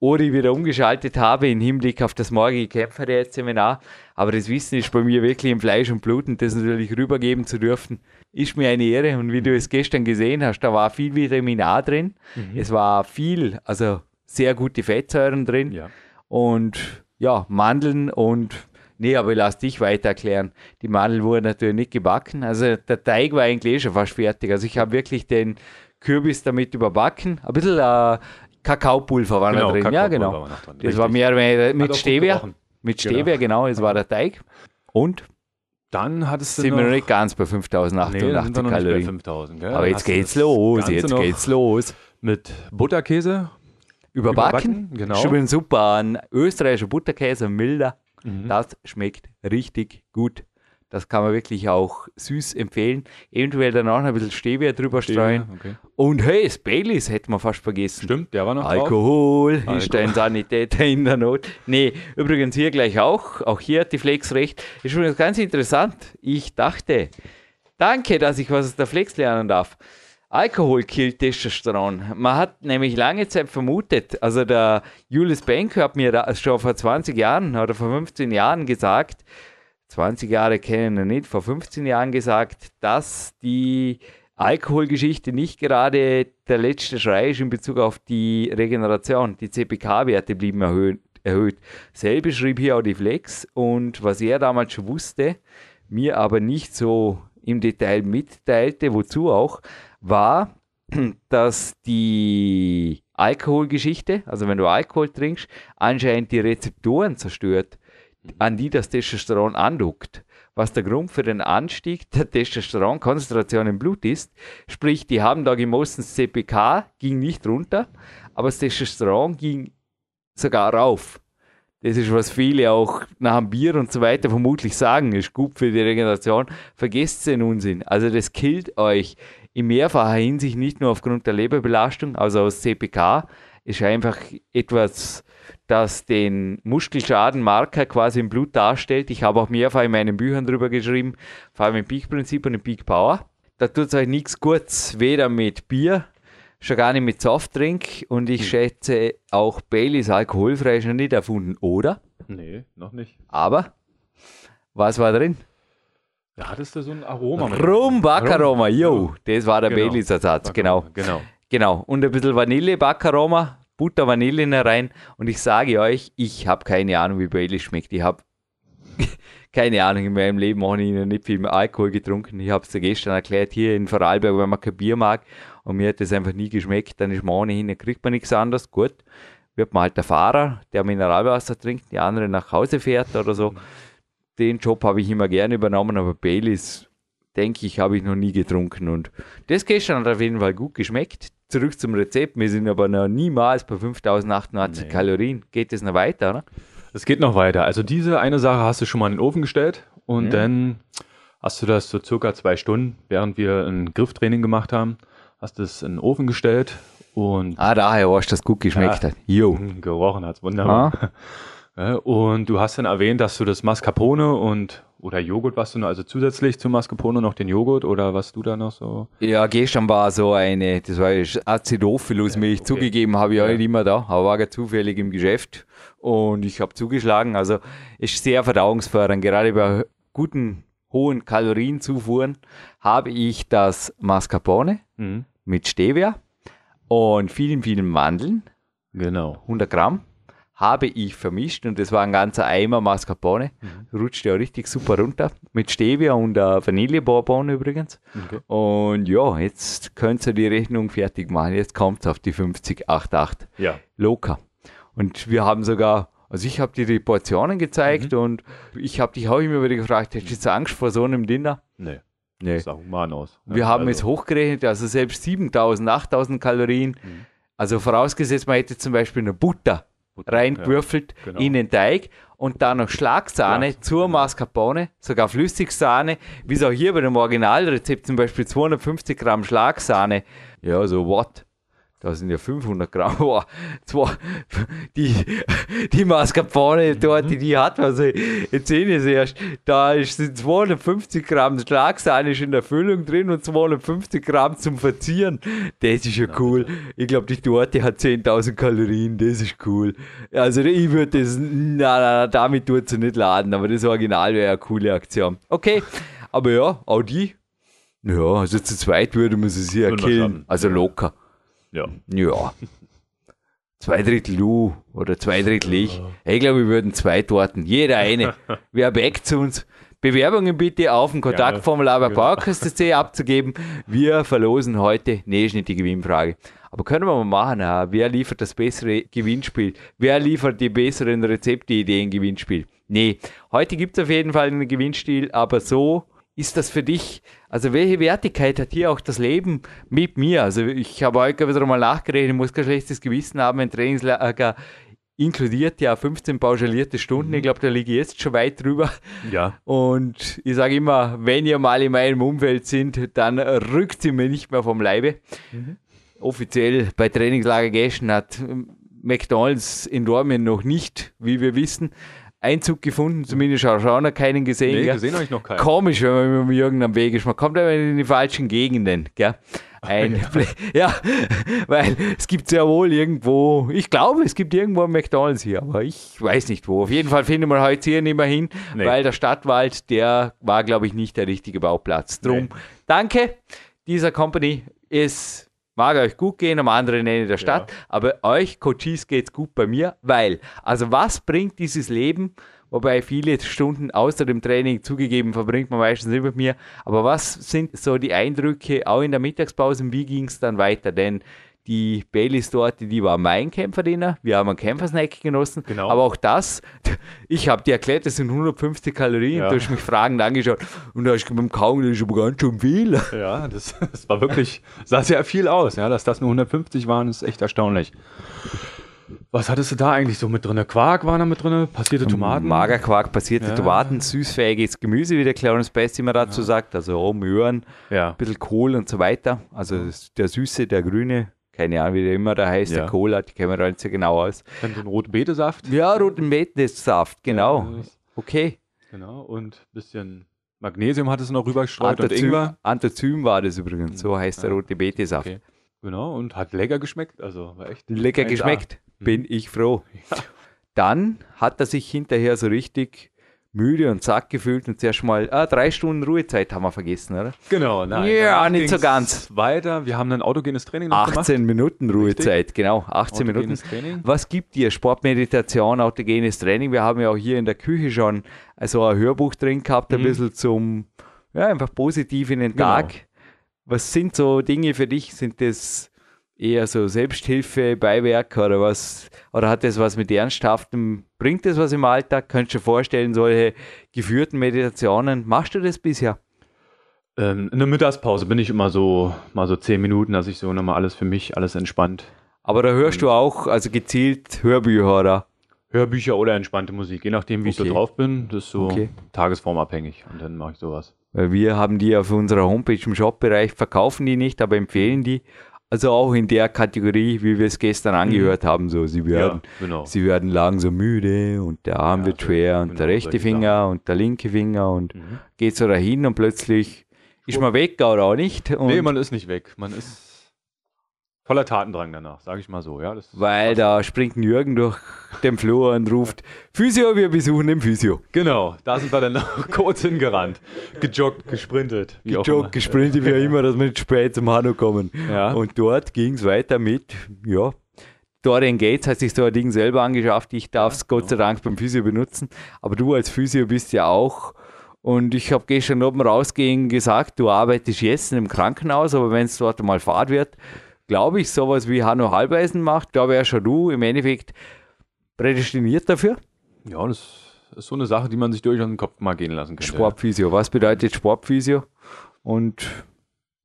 Ori wieder umgeschaltet habe im Hinblick auf das morgige Kämpferät-Seminar. Aber das Wissen ist bei mir wirklich im Fleisch und Blut und das natürlich rübergeben zu dürfen, ist mir eine Ehre. Und wie du es gestern gesehen hast, da war viel Vitamin A drin. Mhm. Es war viel, also sehr gute Fettsäuren drin. Ja. Und ja, Mandeln und Nee, aber ich lass dich weiter erklären. Die Mandeln wurden natürlich nicht gebacken. Also der Teig war eigentlich eh schon fast fertig. Also ich habe wirklich den Kürbis damit überbacken. Ein bisschen äh, Kakaopulver war Genau, da drin. ja, Kakaopulver genau. war drin, Das richtig. war mehr Hat mit gut Stevia. gerochen. Mit Genau. Stevia, genau, das war der Teig. Und Dann hattest du sind noch... wir noch nicht ganz bei nee, dann sind 5880 wir noch nicht bei Kalorien. 5000. Gell? Aber jetzt hast du geht's los, jetzt geht's los. Mit Butterkäse. Überbacken, Überbacken, genau. Übrigens super. Ein österreichischer Butterkäse, ein milder. Mhm. Das schmeckt richtig gut. Das kann man wirklich auch süß empfehlen. Eventuell danach noch ein bisschen Stevia drüber streuen. Okay. Und hey, das Baileys hätten wir fast vergessen. Stimmt, der war noch drauf. Alkohol ist Alkohol. ein Sanitäter in der Not. Nee, übrigens hier gleich auch. Auch hier hat die Flex recht. Ist übrigens ganz interessant. Ich dachte, danke, dass ich was aus der Flex lernen darf. Alkohol killt Testosteron. Man hat nämlich lange Zeit vermutet, also der Julius Benko hat mir da schon vor 20 Jahren oder vor 15 Jahren gesagt, 20 Jahre kennen wir nicht, vor 15 Jahren gesagt, dass die Alkoholgeschichte nicht gerade der letzte Schrei ist in Bezug auf die Regeneration. Die CPK-Werte blieben erhöht, erhöht. Selbe schrieb hier auch die Flex und was er damals schon wusste, mir aber nicht so im Detail mitteilte, wozu auch, war, dass die Alkoholgeschichte, also wenn du Alkohol trinkst, anscheinend die Rezeptoren zerstört, an die das Testosteron andockt. Was der Grund für den Anstieg der Testosteronkonzentration im Blut ist. Sprich, die haben da gemessen, das CPK ging nicht runter, aber das Testosteron ging sogar rauf. Das ist, was viele auch nach dem Bier und so weiter vermutlich sagen, ist gut für die Regeneration. Vergesst den Unsinn. Also das killt euch in mehrfacher Hinsicht nicht nur aufgrund der Leberbelastung, also aus CPK, ist einfach etwas, das den Muskelschadenmarker quasi im Blut darstellt. Ich habe auch mehrfach in meinen Büchern drüber geschrieben, vor allem im Peak-Prinzip und im Peak Power. Da tut es euch nichts Gutes, weder mit Bier, schon gar nicht mit Softdrink und ich schätze auch Baileys alkoholfrei ist noch nicht erfunden, oder? Nee, noch nicht. Aber was war drin? Da hattest du so ein Aroma. mit- Rum Baccaroma, yo, das war der Genau. Baileys Ersatz, genau. Genau. Genau, und ein bisschen Vanille, Baccaroma, Butter, Vanille in rein. Und ich sage euch, ich habe keine Ahnung, wie Baileys schmeckt. Ich habe keine Ahnung, in meinem Leben habe ich nicht viel mehr Alkohol getrunken. Ich habe es dir gestern erklärt, hier in Vorarlberg, wenn man kein Bier mag und mir hat das einfach nie geschmeckt, dann ist man ohnehin, dann kriegt man nichts anderes. Gut, wird man halt der Fahrer, der Mineralwasser trinkt, die andere nach Hause fährt oder so. Den Job habe ich immer gerne übernommen, aber Baileys, denke ich, habe ich noch nie getrunken. Und das gestern hat auf jeden Fall gut geschmeckt. Zurück zum Rezept. Wir sind aber noch niemals bei 5088 Nee. Kalorien. Geht es noch weiter, oder? Es geht noch weiter. Also diese eine Sache hast du schon mal in den Ofen gestellt und Ja. dann hast du das so circa zwei Stunden, während wir ein Grifftraining gemacht haben, hast du es in den Ofen gestellt und Ah, daher weißt du, dass es gut geschmeckt Ja. hat. Jo. Mm, gerochen hat's wunderbar. Ja, und du hast dann erwähnt, dass du das Mascarpone und oder Joghurt, was du noch, also zusätzlich zum Mascarpone noch den Joghurt oder was du da noch so? Ja, gestern war so eine, das war Acidophilus-Milch. okay. Zugegeben habe ich auch Ja. nicht immer da, aber war gerade zufällig im Geschäft und ich habe zugeschlagen. Also ist sehr verdauungsfördernd. Gerade bei guten, hohen Kalorienzufuhren habe ich das Mascarpone Mhm. mit Stevia und vielen, vielen Mandeln, Genau. 100 Gramm, habe ich vermischt und das war ein ganzer Eimer Mascarpone. Rutscht ja richtig super runter. Mit Stevia und äh, Vanillebourbon übrigens. Okay. Und ja, jetzt könnt ihr die Rechnung fertig machen. Jetzt kommt es auf die 50,88. Ja. Locker. Und wir haben sogar, also ich habe dir die Portionen gezeigt und ich habe dich auch immer wieder gefragt, hättest du jetzt Angst vor so einem Dinner? Nee. Nee. Das sah human aus. Wir Ja, haben also, es hochgerechnet, also selbst 7000, 8000 Kalorien. Mhm. Also vorausgesetzt, man hätte zum Beispiel eine Butter, reingewürfelt ja, genau. in den Teig und dann noch Schlagsahne Schlag- zur Mascarpone, sogar Flüssigsahne, wie es auch hier bei dem Originalrezept zum Beispiel 250 Gramm Schlagsahne. Ja, so what? Da sind ja 500 Gramm. Boah, zwei, die, die Mascarpone dort, die, die hat, also jetzt sehen wir es erst, da ist, sind 250 Gramm Schlagsahne in der Füllung drin und 250 Gramm zum Verzieren. Das ist ja cool. Ich glaube, die Torte hat 10.000 Kalorien, das ist cool. Also ich würde das, na, na, na, damit tut sie nicht laden, aber das Original wäre eine coole Aktion. Okay, aber ja, auch die, ja, also zu zweit würde man sie wir killen. Also locker. Ja. Ja. zwei Drittel du oder zwei Drittel ich. Ich glaube, wir würden zwei Torten, jeder eine. Wer backt zu uns? Bewerbungen bitte auf dem Kontaktformular bei genau. Abzugeben. Wir verlosen heute, nee, ist nicht die Gewinnfrage. Aber können wir mal machen, ja. wer liefert das bessere Gewinnspiel? Wer liefert die besseren Rezeptideen Gewinnspiel? Nee, heute gibt es auf jeden Fall einen Gewinnspiel, aber so ist das für dich, also welche Wertigkeit hat hier auch das Leben mit mir? Also ich habe heute wieder mal nachgerechnet, ich muss kein schlechtes Gewissen haben, ein Trainingslager inkludiert ja 15 pauschalierte Stunden. Ich mhm. glaube, da liege ich jetzt schon weit drüber. Ja. Und ich sage immer, wenn ihr mal in meinem Umfeld sind, dann rückt sie mir nicht mehr vom Leibe. Mhm. Offiziell bei Trainingslager Gäschen hat McDonalds in Dormien noch nicht, wie wir wissen, Einzug gefunden, zumindest auch schon noch keinen gesehen. Nee, gesehen habe ich noch keinen. Komisch, wenn man mit irgendeinem Weg ist. Man kommt aber in die falschen Gegenden. Gell? Ein ja. ja, weil es gibt sehr wohl irgendwo, ich glaube, es gibt irgendwo ein McDonalds hier, aber ich weiß nicht wo. Auf jeden Fall finden wir heute hier nicht mehr hin, nee. weil der Stadtwald, der war, glaube ich, nicht der richtige Bauplatz. Drum, nee. danke dieser Company. Es mag euch gut gehen, am anderen Ende der Stadt, ja. aber euch Coaches geht es gut bei mir, weil, also was bringt dieses Leben, wobei viele Stunden außer dem Training zugegeben verbringt man meistens nicht mit mir. Aber was sind so die Eindrücke auch in der Mittagspause? Wie ging es dann weiter? Denn die Baileys dort, die war mein Kämpferdiener. Wir haben einen Kämpfersnack genossen. Genau. Aber auch das, ich habe dir erklärt, das sind 150 Kalorien. Ja. Du hast mich fragend angeschaut und da hast du beim Kauen, das ist aber ganz schön viel. Ja, das, das war wirklich, sah sehr viel aus. Ja, dass das nur 150 waren, ist echt erstaunlich. Was hattest du da eigentlich so mit drin? Quark war da mit drin, passierte Tomaten? Magerquark, passierte ja. Tomaten, süßfähiges Gemüse, wie der Clarence Best immer dazu ja. sagt. Also Möhren, ja. ein bisschen Kohl und so weiter. Also der Süße, der Grüne, keine Ahnung, wie der immer da heißt, ja. der Cola, die kennen wir nicht so genau aus. Dann den roten Betesaft? Ja, roten Betesaft, genau. okay. Genau, und ein bisschen Magnesium hat es noch rübergestreut und Ingwer. Anthozym war das übrigens, so heißt der rote Betesaft. Okay. Genau, und hat lecker geschmeckt. Also war echt lecker geschmeckt, A. bin ich froh. Ja. Dann hat er sich hinterher so richtig müde und zack gefühlt und zuerst mal ah, drei Stunden Ruhezeit haben wir vergessen, oder? Genau, nein. Ja, nicht so ganz. Weiter, wir haben ein autogenes Training noch 18 gemacht. Minuten Ruhezeit, Richtig? genau, 18 autogenes Minuten. Training. Was gibt dir Sportmeditation, autogenes Training? Wir haben ja auch hier in der Küche schon also ein Hörbuch drin gehabt, ein mhm. bisschen zum, ja, einfach positiv in den genau. Tag. Genau. Was sind so Dinge für dich? Sind das eher so Selbsthilfe, Beiwerk oder was? Oder hat das was mit Ernsthaftem? Bringt das was im Alltag? Könntest du dir vorstellen, solche geführten Meditationen? Machst du das bisher? Ähm, in der Mittagspause bin ich immer so, mal so zehn Minuten, dass ich so nochmal alles für mich, alles entspannt. Aber da hörst du auch, also gezielt Hörbücher, oder? Hörbücher oder entspannte Musik, je nachdem, wie okay. ich so drauf bin. Das ist so okay. tagesformabhängig und dann mache ich sowas. Wir haben die auf unserer Homepage im Shop-Bereich, verkaufen die nicht, aber empfehlen die. Also auch in der Kategorie, wie wir es gestern mhm. angehört mhm. haben, so sie werden, ja, genau. sie werden langsam müde und der Arm ja, wird schwer und genau, der rechte Finger und der linke Finger und mhm. geht so dahin und plötzlich ist man weg oder auch nicht. Und nee, man ist nicht weg. Man ist voller Tatendrang danach, sage ich mal so. Ja, Weil da springt Jürgen durch den Flur und ruft, Physio, wir besuchen den Physio. Genau, da sind wir dann noch kurz hingerannt, gejoggt, gesprintet. Gejoggt, gesprintet, wie auch immer, dass wir nicht spät zum Hanno kommen. Ja. Und dort ging es weiter mit, ja, Dorian Gates hat sich so ein Ding selber angeschafft. Ich darf es ja, Gott sei Dank beim Physio benutzen. Aber du als Physio bist ja auch. Und ich habe gestern oben rausgehen gesagt, du arbeitest jetzt im Krankenhaus, aber wenn es dort mal Fahrt wird, glaube ich, sowas wie Hanno Halbeisen macht, da wäre schon du im Endeffekt prädestiniert dafür. Ja, das ist so eine Sache, die man sich durchaus in den Kopf mal gehen lassen kann. Sportphysio, was bedeutet Sportphysio und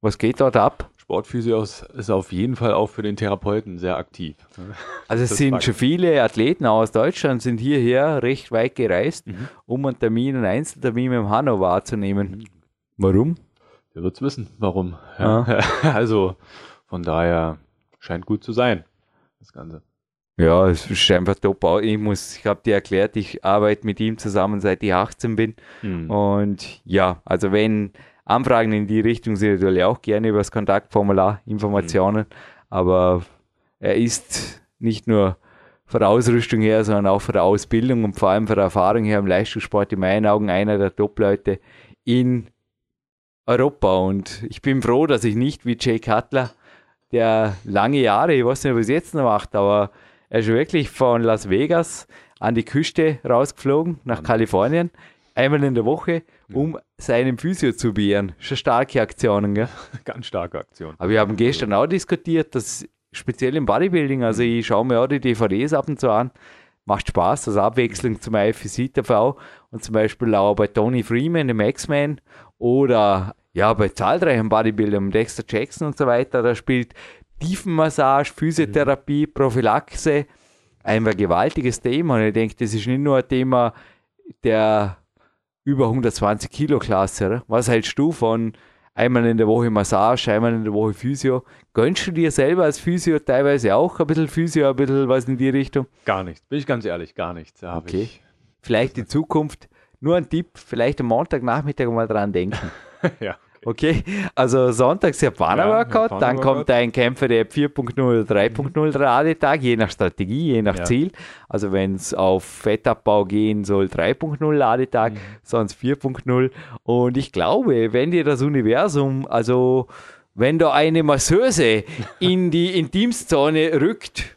was geht dort ab? Sportphysio ist auf jeden Fall auch für den Therapeuten sehr aktiv. Also es sind schon viele Athleten aus Deutschland sind hierher recht weit gereist, mhm. um einen Termin, einen Einzeltermin mit dem Hanno wahrzunehmen. Mhm. Warum? Der wird es wissen, warum. Ja. Ah. Also von daher scheint gut zu sein, das Ganze. Ja, es ist einfach top. Ich muss, ich habe dir erklärt, ich arbeite mit ihm zusammen seit ich 18 bin. Mhm. Und ja, also wenn Anfragen in die Richtung sind, natürlich auch gerne über das Kontaktformular Informationen. Mhm. Aber er ist nicht nur von der Ausrüstung her, sondern auch von der Ausbildung und vor allem von der Erfahrung her im Leistungssport in meinen Augen einer der Top-Leute in Europa. Und ich bin froh, dass ich nicht wie Jay Cutler der lange Jahre, ich weiß nicht, was er jetzt noch macht, aber Er ist wirklich von Las Vegas an die Küste rausgeflogen, nach mhm. Kalifornien, einmal in der Woche, um seinem Physio zu beehren. Schon starke Aktionen, gell? Ganz starke Aktion. Aber wir haben gestern auch diskutiert, dass speziell im Bodybuilding, also ich schaue mir auch die DVDs ab und zu an, macht Spaß, also Abwechslung zum IFC TV und zum Beispiel auch bei Tony Freeman, dem X-Men oder ja, bei zahlreichen Bodybuildern, Dexter Jackson und so weiter, da spielt Tiefenmassage, Physiotherapie, Prophylaxe ein gewaltiges Thema und ich denke, das ist nicht nur ein Thema der über 120 Kilo Klasse. Was hältst du von einmal in der Woche Massage, einmal in der Woche Physio. Gönnst du dir selber als Physio teilweise auch ein bisschen Physio, ein bisschen was in die Richtung? Gar nichts, bin ich ganz ehrlich, gar nichts. okay. Vielleicht in Zukunft nur ein Tipp, vielleicht am Montagnachmittag mal dran denken. ja. Okay, also sonntags Japaner-Workout, ja, dann kommt ein Kämpfer der 4.0 oder 3.0 Radetag, je nach Strategie, je nach ja. Ziel. Also wenn es auf Fettabbau gehen soll, 3.0 Ladetag, mhm. sonst 4.0. Und ich glaube, wenn dir das Universum, also wenn da eine Masseuse in die Intimszone rückt,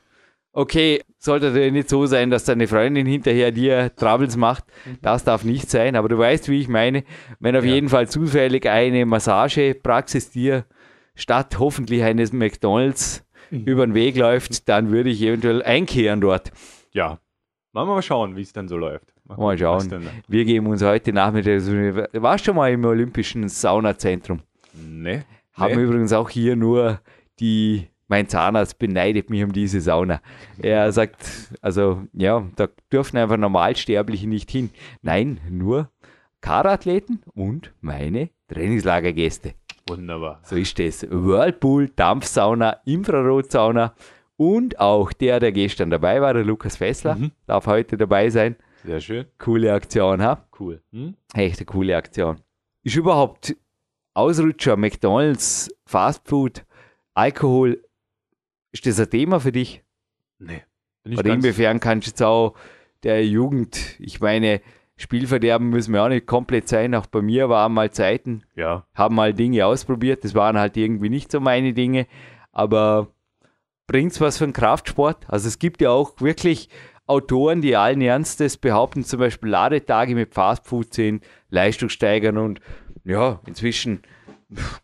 okay, sollte ja nicht so sein, dass deine Freundin hinterher dir Troubles macht. Mhm. Das darf nicht sein. Aber du weißt, wie ich meine. Wenn auf ja. jeden Fall zufällig eine Massagepraxis dir statt hoffentlich eines McDonalds mhm. über den Weg läuft, dann würde ich eventuell einkehren dort. Ja. Machen wir mal schauen, wie es dann so läuft. Machen mal schauen. Wir geben uns heute Nachmittag. Warst du schon mal im Olympischen Saunazentrum? Nee. Haben nee. übrigens auch hier nur die mein Zahnarzt beneidet mich um diese Sauna. Er sagt, also ja, da dürfen einfach Normalsterbliche nicht hin. Nein, nur Karathleten und meine Trainingslagergäste. Wunderbar. So ist es. Whirlpool, Dampfsauna, Infrarotsauna und auch der, der gestern dabei war, der Lukas Fessler, mhm. darf heute dabei sein. Sehr schön. Coole Aktion, ha? Cool. Hm? Echt eine coole Aktion. Ist überhaupt Ausrutscher, McDonalds, Fastfood, Alkohol ist das ein Thema für dich? Nee. Oder inwiefern kannst du jetzt auch der Jugend, ich meine, Spielverderben müssen wir auch nicht komplett sein. Auch bei mir waren mal Zeiten, ja. haben mal Dinge ausprobiert. Das waren halt irgendwie nicht so meine Dinge. Aber bringt es was für einen Kraftsport? Also es gibt ja auch wirklich Autoren, die allen Ernstes behaupten, zum Beispiel Ladetage mit Fastfood sind, Leistung steigern und ja, inzwischen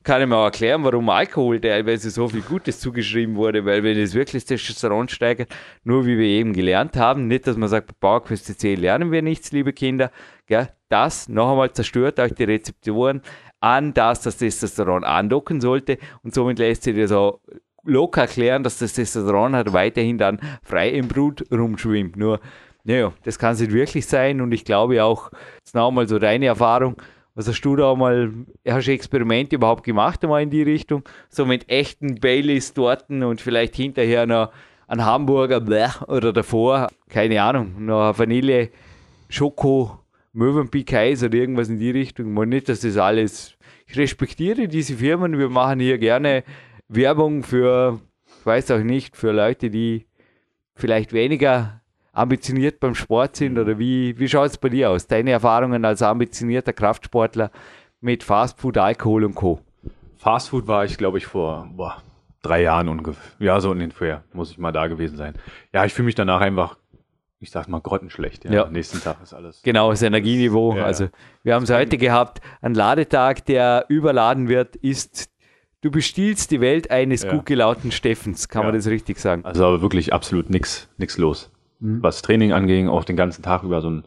kann ich mir auch erklären, warum Alkohol teilweise so viel Gutes zugeschrieben wurde, weil wenn es wirklich Testosteron steigert, nur wie wir eben gelernt haben, nicht, dass man sagt, bei PowerQuest C lernen wir nichts, liebe Kinder, gell, das noch einmal zerstört euch die Rezeptoren an das, das Testosteron andocken sollte und somit lässt sich das auch locker erklären, dass das Testosteron halt weiterhin dann frei im Blut rumschwimmt. Nur, naja, das kann es nicht wirklich sein und ich glaube auch, ist noch einmal so deine Erfahrung, was hast du da mal, hast du Experimente überhaupt gemacht einmal in die Richtung? So mit echten Baileys Torten und vielleicht hinterher noch ein Hamburger blech, oder davor, keine Ahnung, noch Vanille, Schoko, Möwenpick oder irgendwas in die Richtung. Mal nicht, dass das alles. Ich respektiere diese Firmen, wir machen hier gerne Werbung für, ich weiß auch nicht, für Leute, die vielleicht weniger ambitioniert beim Sport sind oder wie, wie schaut es bei dir aus? Deine Erfahrungen als ambitionierter Kraftsportler mit Fastfood, Alkohol und Co. Fastfood war ich, glaube ich, vor boah, drei Jahren ungefähr. Ja, so ungefähr muss ich mal da gewesen sein. Ja, ich fühle mich danach einfach, ich sag mal, grottenschlecht. Ja. ja. Nächsten Tag ist alles. Genau, das Energieniveau. Ja, also, wir haben es heute gehabt. Ein Ladetag, der überladen wird, ist Du bestiehlst die Welt eines ja. gut gelaunten Steffens, kann man das richtig sagen? Also aber wirklich absolut nichts nix los mhm. was Training anging, auch den ganzen Tag über so ein,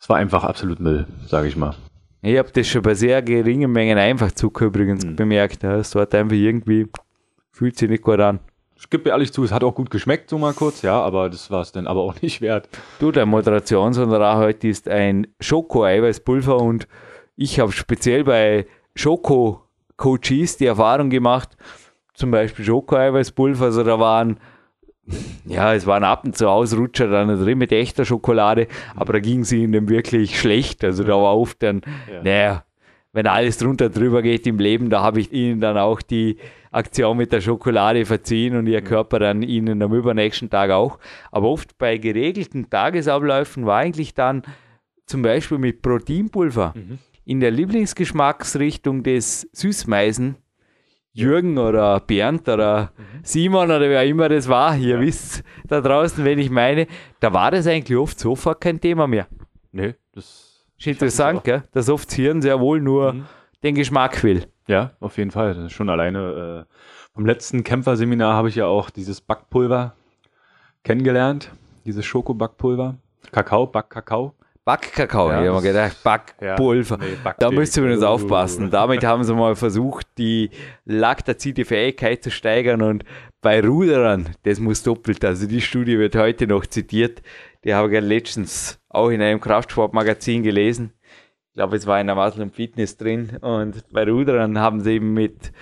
es war einfach absolut Müll, sage ich mal. Ich habe das schon bei sehr geringen Mengen Einfachzucker übrigens mhm. bemerkt. Es hat einfach irgendwie, fühlt sich nicht gut an. Ich gebe ehrlich zu, es hat auch gut geschmeckt, so mal kurz, ja, aber das war es dann aber auch nicht wert. Du, der Moderationshonorar heute ist ein Schoko-Eiweißpulver und ich habe speziell bei Schoko-Coaches die Erfahrung gemacht, zum Beispiel Schoko-Eiweißpulver, also da waren ja, es waren ab und zu Ausrutscher dann drin mit echter Schokolade, aber da ging es ihnen wirklich schlecht. Also da war oft dann, ja. naja, wenn alles drunter drüber geht im Leben, da habe ich ihnen dann auch die Aktion mit der Schokolade verziehen und ihr Körper dann ihnen am übernächsten Tag auch. Aber oft bei geregelten Tagesabläufen war eigentlich dann zum Beispiel mit Proteinpulver mhm. in der Lieblingsgeschmacksrichtung des Süßmeisen Jürgen oder Bernd oder Simon oder wer immer das war, ihr wisst da draußen, wenn ich meine, da war das eigentlich oft sofort kein Thema mehr. Nee, das Ist interessant, gell? dass oft das Hirn sehr wohl nur Mhm. den Geschmack will. Ja, auf jeden Fall. Das ist schon alleine äh, vom letzten Kämpferseminar habe ich ja auch dieses Backpulver kennengelernt. Dieses Schokobackpulver. Kakao, Backkakao. Backkakao, Ja, ich habe mir gedacht, Backpulver. Nee, Da müsst ihr übrigens aufpassen. Damit haben sie mal versucht, die laktazide Fähigkeit zu steigern und bei Ruderern, das muss doppelt. Also die Studie wird heute noch zitiert. Die habe ich ja letztens auch in einem Kraftsportmagazin gelesen. Ich glaube, es war in der Muscle und Fitness drin. Und bei Ruderern haben sie eben mit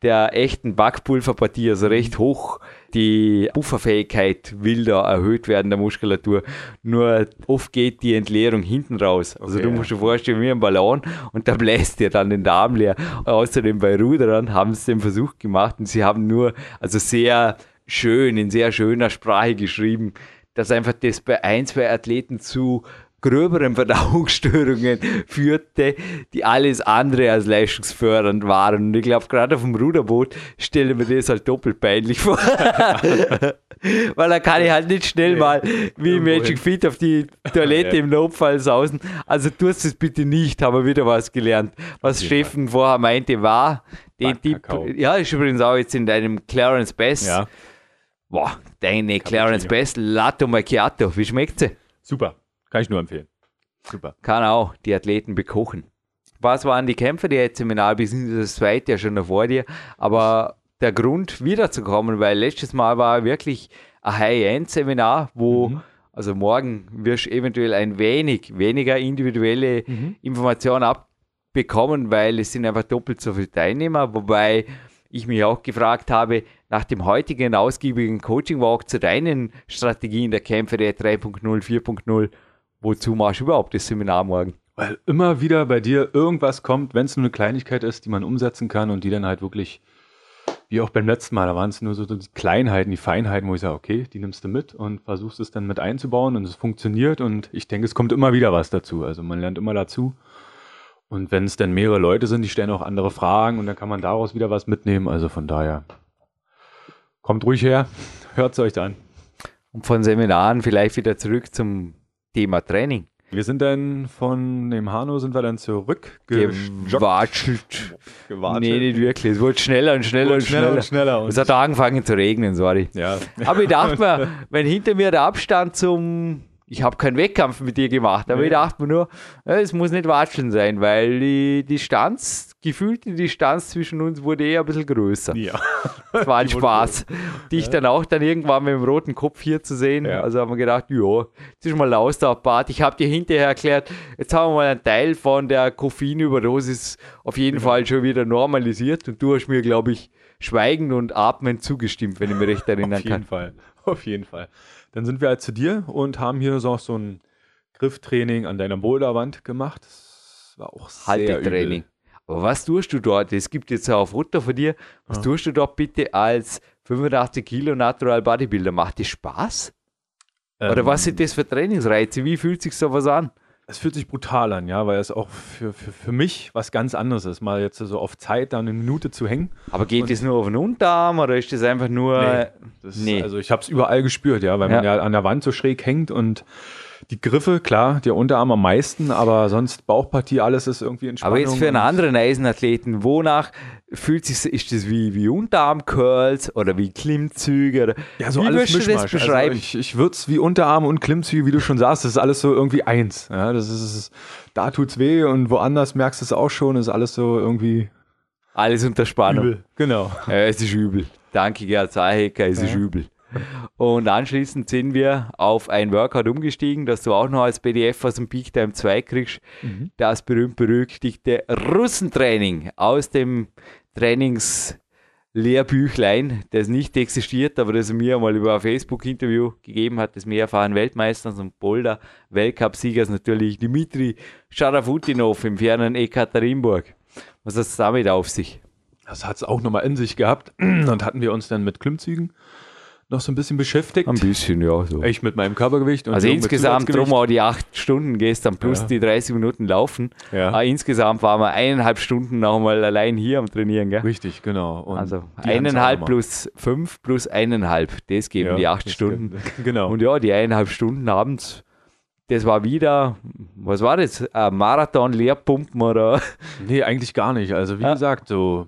der echten Backpulverpartie, also recht hoch, die Pufferfähigkeit will da erhöht werden der Muskulatur. Nur oft geht die Entleerung hinten raus. Also Okay, du musst dir vorstellen, wie ein Ballon und da bläst dir dann den Darm leer. Außerdem bei Ruderern haben sie den Versuch gemacht und sie haben nur, also sehr schön, in sehr schöner Sprache geschrieben, dass einfach das bei ein, zwei Athleten zu gröberen Verdauungsstörungen führte, die alles andere als leistungsfördernd waren. Und ich glaube, gerade auf dem Ruderboot stelle mir das halt doppelt peinlich vor. Weil da kann ich halt nicht schnell mal wie Magic. Fit auf die Toilette Ja. im Notfall sausen. Also tust es bitte nicht, haben wir wieder was gelernt. Was jeden Steffen vorher meinte, war den Tipp. Ja, ist übrigens auch jetzt in deinem Clarence Best. Ja, Boah, deine Clarence Best Latte Macchiato. Wie schmeckt sie? super. Kann ich nur empfehlen. Super. Kann auch die Athleten bekochen. Was waren die Kämpfe, die jetzt Seminar, beziehungsweise das zweite ja schon vor dir, aber der Grund wiederzukommen, weil letztes Mal war wirklich ein High-End-Seminar, wo, Mhm. also morgen wirst du eventuell ein wenig weniger individuelle Mhm. Informationen abbekommen, weil es sind einfach doppelt so viele Teilnehmer, wobei ich mich auch gefragt habe, nach dem heutigen ausgiebigen Coaching-Walk zu deinen Strategien der Kämpfe der 3.0, 4.0, wozu machst du überhaupt das Seminar morgen? Weil immer wieder bei dir irgendwas kommt, wenn es nur eine Kleinigkeit ist, die man umsetzen kann und die dann halt wirklich, wie auch beim letzten Mal, da waren es nur so die Kleinheiten, die Feinheiten, wo ich sage, okay, die nimmst du mit und versuchst es dann mit einzubauen und es funktioniert und ich denke, es kommt immer wieder was dazu. Also man lernt immer dazu. Und wenn es dann mehrere Leute sind, die stellen auch andere Fragen und dann kann man daraus wieder was mitnehmen. Also von daher, kommt ruhig her, hört es euch an. Und von Seminaren vielleicht wieder zurück zum Thema Training. Wir sind dann von dem Hanau sind wir dann zurück Gewatschelt. Nee, nicht wirklich. Es wurde schneller und schneller und schneller. und schneller. Und Es hat angefangen zu regnen, sorry. ja. Aber ich dachte mir, wenn hinter mir der Abstand zum. Ich habe keinen Wettkampf mit dir gemacht, aber Nee. ich dachte mir nur, ja, es muss nicht watscheln sein, weil die Distanz, gefühlt die Distanz zwischen uns wurde eher ein bisschen größer. ja. Das war ein Die Spaß. Dich dann auch dann irgendwann mit dem roten Kopf hier zu sehen. Ja. Also haben wir gedacht, ja, jetzt ist mal eine Ausdauerbad. Ich habe dir hinterher erklärt, jetzt haben wir mal einen Teil von der Koffeinüberdosis auf jeden Genau. Fall schon wieder normalisiert und du hast mir, glaube ich, schweigend und atmend zugestimmt, wenn ich mich recht erinnern Auf jeden kann. Fall. Auf jeden Fall. Dann sind wir halt zu dir und haben hier so, so ein Grifftraining an deiner Boulderwand gemacht. Das war auch sehr Haltetraining. übel. Aber was tust du dort? Es gibt jetzt auch Foto von dir. Was Ja. tust du dort bitte als 85 Kilo Natural Bodybuilder? Macht das Spaß? Oder Ähm, was sind das für Trainingsreize? Wie fühlt sich sowas an? Es fühlt sich brutal an, ja, weil es auch für, für, für mich was ganz anderes ist, mal jetzt so auf Zeit da eine Minute zu hängen. Aber geht das nur auf den Unterarm oder ist das einfach nur. Nee. Das, Nee. Also ich habe es überall gespürt, ja, weil man Ja. ja an der Wand so schräg hängt und die Griffe, klar, der Unterarm am meisten, aber sonst Bauchpartie, alles ist irgendwie Entspannung. Aber jetzt für einen anderen Eisenathleten, wonach fühlt sich ist das wie, wie Unterarm-Curls oder wie Klimmzüge? Oder Ja, so wie alles würdest du das Mischmasch. beschreiben? Also ich ich würde es wie Unterarm und Klimmzüge, wie du schon sagst, das ist alles so irgendwie eins. Ja, das ist, da tut's weh und woanders merkst du es auch schon, ist alles so irgendwie Alles unter Spannung. übel. Genau. Ja, es ist übel. Danke, Gerhard Zahecker, es ist Ja. übel. Und anschließend sind wir auf ein Workout umgestiegen, das du auch noch als PDF aus dem Peak Time 2 kriegst. Mhm. Das berühmt-berüchtigte Russentraining aus dem Trainingslehrbüchlein, das nicht existiert, aber das mir mal über ein Facebook-Interview gegeben hat, des mehrfachen Weltmeisters und Boulder Weltcup-Siegers natürlich Dimitri Scharafutinov im fernen Ekaterinburg. Was hat es damit auf sich? Das hat es auch nochmal in sich gehabt. Und hatten wir uns dann mit Klimmzügen noch so ein bisschen beschäftigt. Ein bisschen, ja. So. Ich mit meinem Körpergewicht. Und Also insgesamt drum auch die acht Stunden gestern plus Ja. die 30 Minuten laufen. Ja. Aber insgesamt waren wir eineinhalb Stunden noch mal allein hier am Trainieren, gell? Richtig, genau. Und Also eineinhalb plus fünf plus eineinhalb, das geben Ja, die acht Stunden. gibt- Genau. Und ja, die eineinhalb Stunden abends, das war wieder, was war das? Ein Marathon, Leerpumpen oder? Nee, eigentlich gar nicht. Also wie Ja. gesagt, so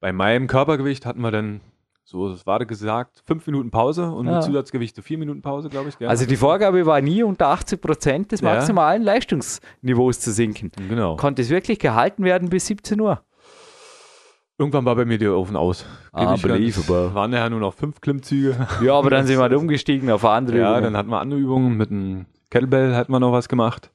bei meinem Körpergewicht hatten wir dann, so das war gesagt, fünf Minuten Pause und Ja. mit Zusatzgewicht so vier Minuten Pause, glaube ich. Gell? Also die Vorgabe war nie unter 80 Prozent des Ja. maximalen Leistungsniveaus zu sinken. genau. Konnte es wirklich gehalten werden bis 17 Uhr? Irgendwann war bei mir der Ofen aus. Ah, unbelievable. Waren ja nur noch fünf Klimmzüge. Ja, aber dann sind wir halt umgestiegen auf andere ja, Übungen. dann hatten wir andere Übungen. Mit einem Kettlebell hatten wir noch was gemacht.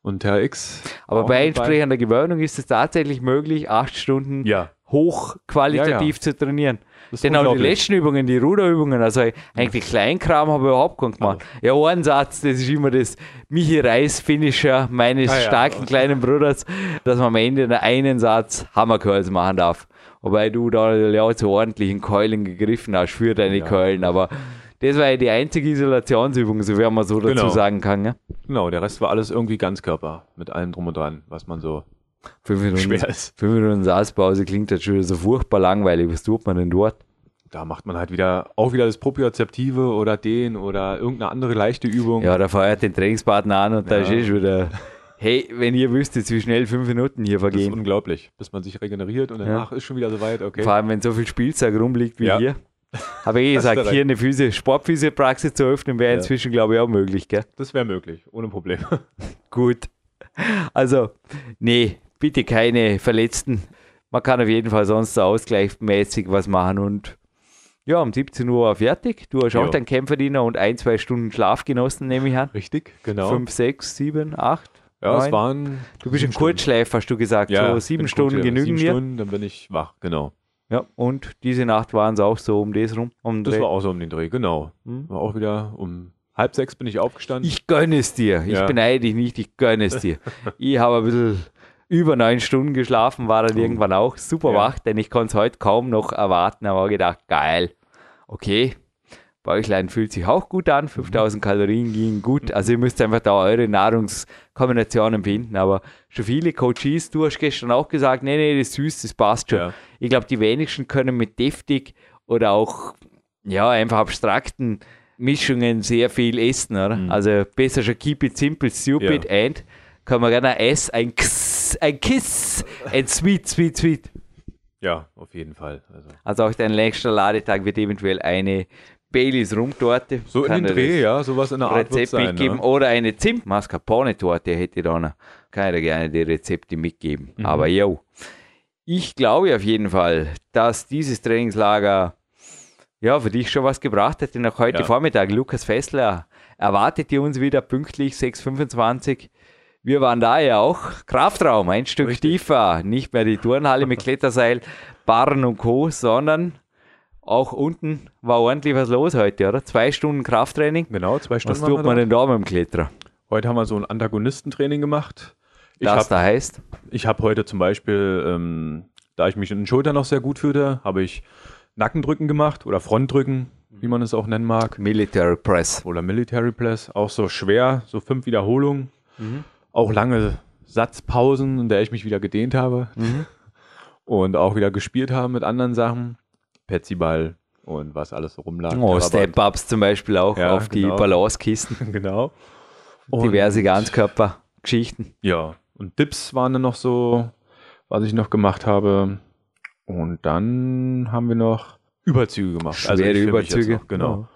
Und TRX. Aber bei entsprechender Gewöhnung ist es tatsächlich möglich, acht Stunden Ja, hochqualitativ Ja, zu trainieren. Das Denn auch die letzten Übungen, die Ruderübungen, also eigentlich Kleinkram habe ich überhaupt keinen gemacht. Ja, ein Satz, das ist immer das Michi Reis-Finisher meines Ah, ja. starken kleinen Bruders, dass man am Ende in einen Satz Hammercurls machen darf. Wobei du da ja zu ordentlichen Keulen gegriffen hast für deine Ja. Keulen, aber das war ja die einzige Isolationsübung, so wie man so dazu Genau. sagen kann. Ne? Genau, der Rest war alles irgendwie Ganzkörper. Mit allem drum und dran, was man so Fünf Minuten, schwer ist. fünf Minuten Satzpause klingt jetzt schon wieder so furchtbar langweilig. Was tut man denn dort? Da macht man halt wieder auch wieder das Propriozeptive oder den oder irgendeine andere leichte Übung. Ja, da feuert den Trainingspartner an und da Ja. ist eh schon wieder, hey, wenn ihr wüsstet, wie schnell fünf Minuten hier das ist vergehen. unglaublich, bis man sich regeneriert und danach ist schon wieder soweit, okay. Vor allem, wenn so viel Spielzeug rumliegt wie Ja. hier. Habe ich gesagt, hier eine Physio Sportphysiopraxis zu öffnen, wäre Ja. inzwischen, glaube ich, auch möglich, gell? Das wäre möglich, ohne Problem. Gut. Also, nee, bitte keine Verletzten. Man kann auf jeden Fall sonst so ausgleichsmäßig was machen und ja, um 17 Uhr war fertig. Du hast auch deinen Kämpferdiener und ein, zwei Stunden Schlaf genossen, nehme ich an. Richtig, genau. Fünf, sechs, sieben, acht. ja, es neun. waren. Du bist ein Kurzschläfer, hast du gesagt. Ja, so sieben Stunden genügen sieben mir. Stunden, dann bin ich wach, genau. Ja, und diese Nacht waren es auch so um das rum. Um Das Dreh. war auch so um den Dreh, genau. Hm. War auch wieder um halb sechs bin ich aufgestanden. Ich gönne es dir. Ich Ja. beneide dich nicht, ich gönne es dir. ich habe ein bisschen über neun Stunden geschlafen, war dann irgendwann auch super Ja. wach, denn ich konnte es heute kaum noch erwarten, aber gedacht, geil. Okay, Bäuchlein fühlt sich auch gut an, 5000 Kalorien gingen gut. Also ihr müsst einfach da eure Nahrungskombinationen finden, aber schon viele Coaches, du hast gestern auch gesagt, nee, nee, das ist süß, das passt schon. Ja. Ich glaube, die wenigsten können mit deftig oder auch ja, einfach abstrakten Mischungen sehr viel essen, oder? Mhm. Also besser schon keep it simple, stupid and kann man gerne S, ein X, ein Kiss, ein Sweet, Sweet, Sweet. ja, auf jeden Fall. Also, Also auch dein nächster Ladetag wird eventuell eine Baileys Rumtorte. so in den Dreh, ja, sowas in der Art Rezept sein. mitgeben Ne? oder eine Zimt-Mascarpone-Torte hätte ich da noch. Kann ich dir gerne die Rezepte mitgeben. Mhm. Aber yo, ich glaube auf jeden Fall, dass dieses Trainingslager ja für dich schon was gebracht hat. Denn auch heute Ja. Vormittag, Lukas Fessler erwartet ihr uns wieder pünktlich 6.25 wir waren da ja auch. Kraftraum, ein Stück Richtig. tiefer. Nicht mehr die Turnhalle mit Kletterseil, Barren und Co., sondern auch unten war ordentlich was los heute, oder? Zwei Stunden Krafttraining. Genau, zwei Stunden. Was tut man denn da mit dem Kletterer? Heute haben wir so ein Antagonistentraining gemacht. Ich Das habe da heißt? ich hab heute zum Beispiel, ähm, da ich mich in den Schultern noch sehr gut fühlte, habe ich Nackendrücken gemacht oder Frontdrücken, wie man es auch nennen mag. Military Press. Oder Military Press, auch so schwer, so fünf Wiederholungen. Auch lange Satzpausen, in der ich mich wieder gedehnt habe. Und auch wieder gespielt habe mit anderen Sachen. Petsyball und was alles so rumlag. Oh. Step-Ups zum Beispiel auch Ja, auf die genau. Balancekissen. Genau. Und- Diverse Ganzkörpergeschichten. Ja, und Dips waren dann noch so, was ich noch gemacht habe. Und dann haben wir noch Überzüge gemacht. Schwere ich für mich Überzüge. Noch, genau. Ja.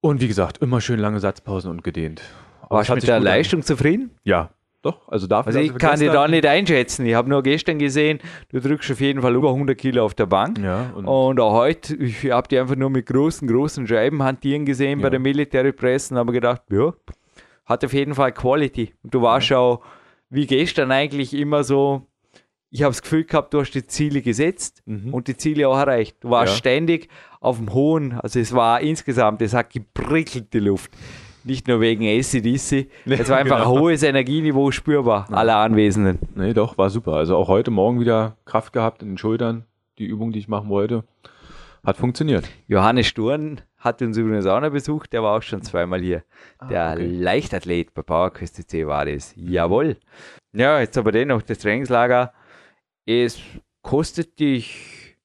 Und wie gesagt, immer schön lange Satzpausen und gedehnt. Warst du mit der gut an- Leistung zufrieden? Ja, doch. Also dafür. Also ich kann dir gestern- da nicht einschätzen. Ich habe nur gestern gesehen, du drückst auf jeden Fall über 100 Kilo auf der Bank. Ja, und, Und auch heute, ich habe die einfach nur mit großen, großen Scheiben hantieren gesehen bei Ja. der Military Press und habe gedacht, ja, hat auf jeden Fall Quality. Du warst auch wie gestern eigentlich immer so, ich habe das Gefühl gehabt, du hast die Ziele gesetzt Mhm. und die Ziele auch erreicht. Du warst Ja. ständig auf dem Hohen, also es war insgesamt, es hat geprickelt die Luft. Nicht nur wegen ACDC, es war einfach genau. ein hohes Energieniveau spürbar, aller Anwesenden. nee, doch, war super. Also auch heute Morgen wieder Kraft gehabt in den Schultern. Die Übung, die ich machen wollte, hat funktioniert. Johannes Sturm hat uns übrigens auch noch besucht, der war auch schon zweimal hier. Ah, der okay. Leichtathlet bei PowerQuest CC war das. Jawohl. Ja, jetzt aber dennoch das Trainingslager. Es kostet dich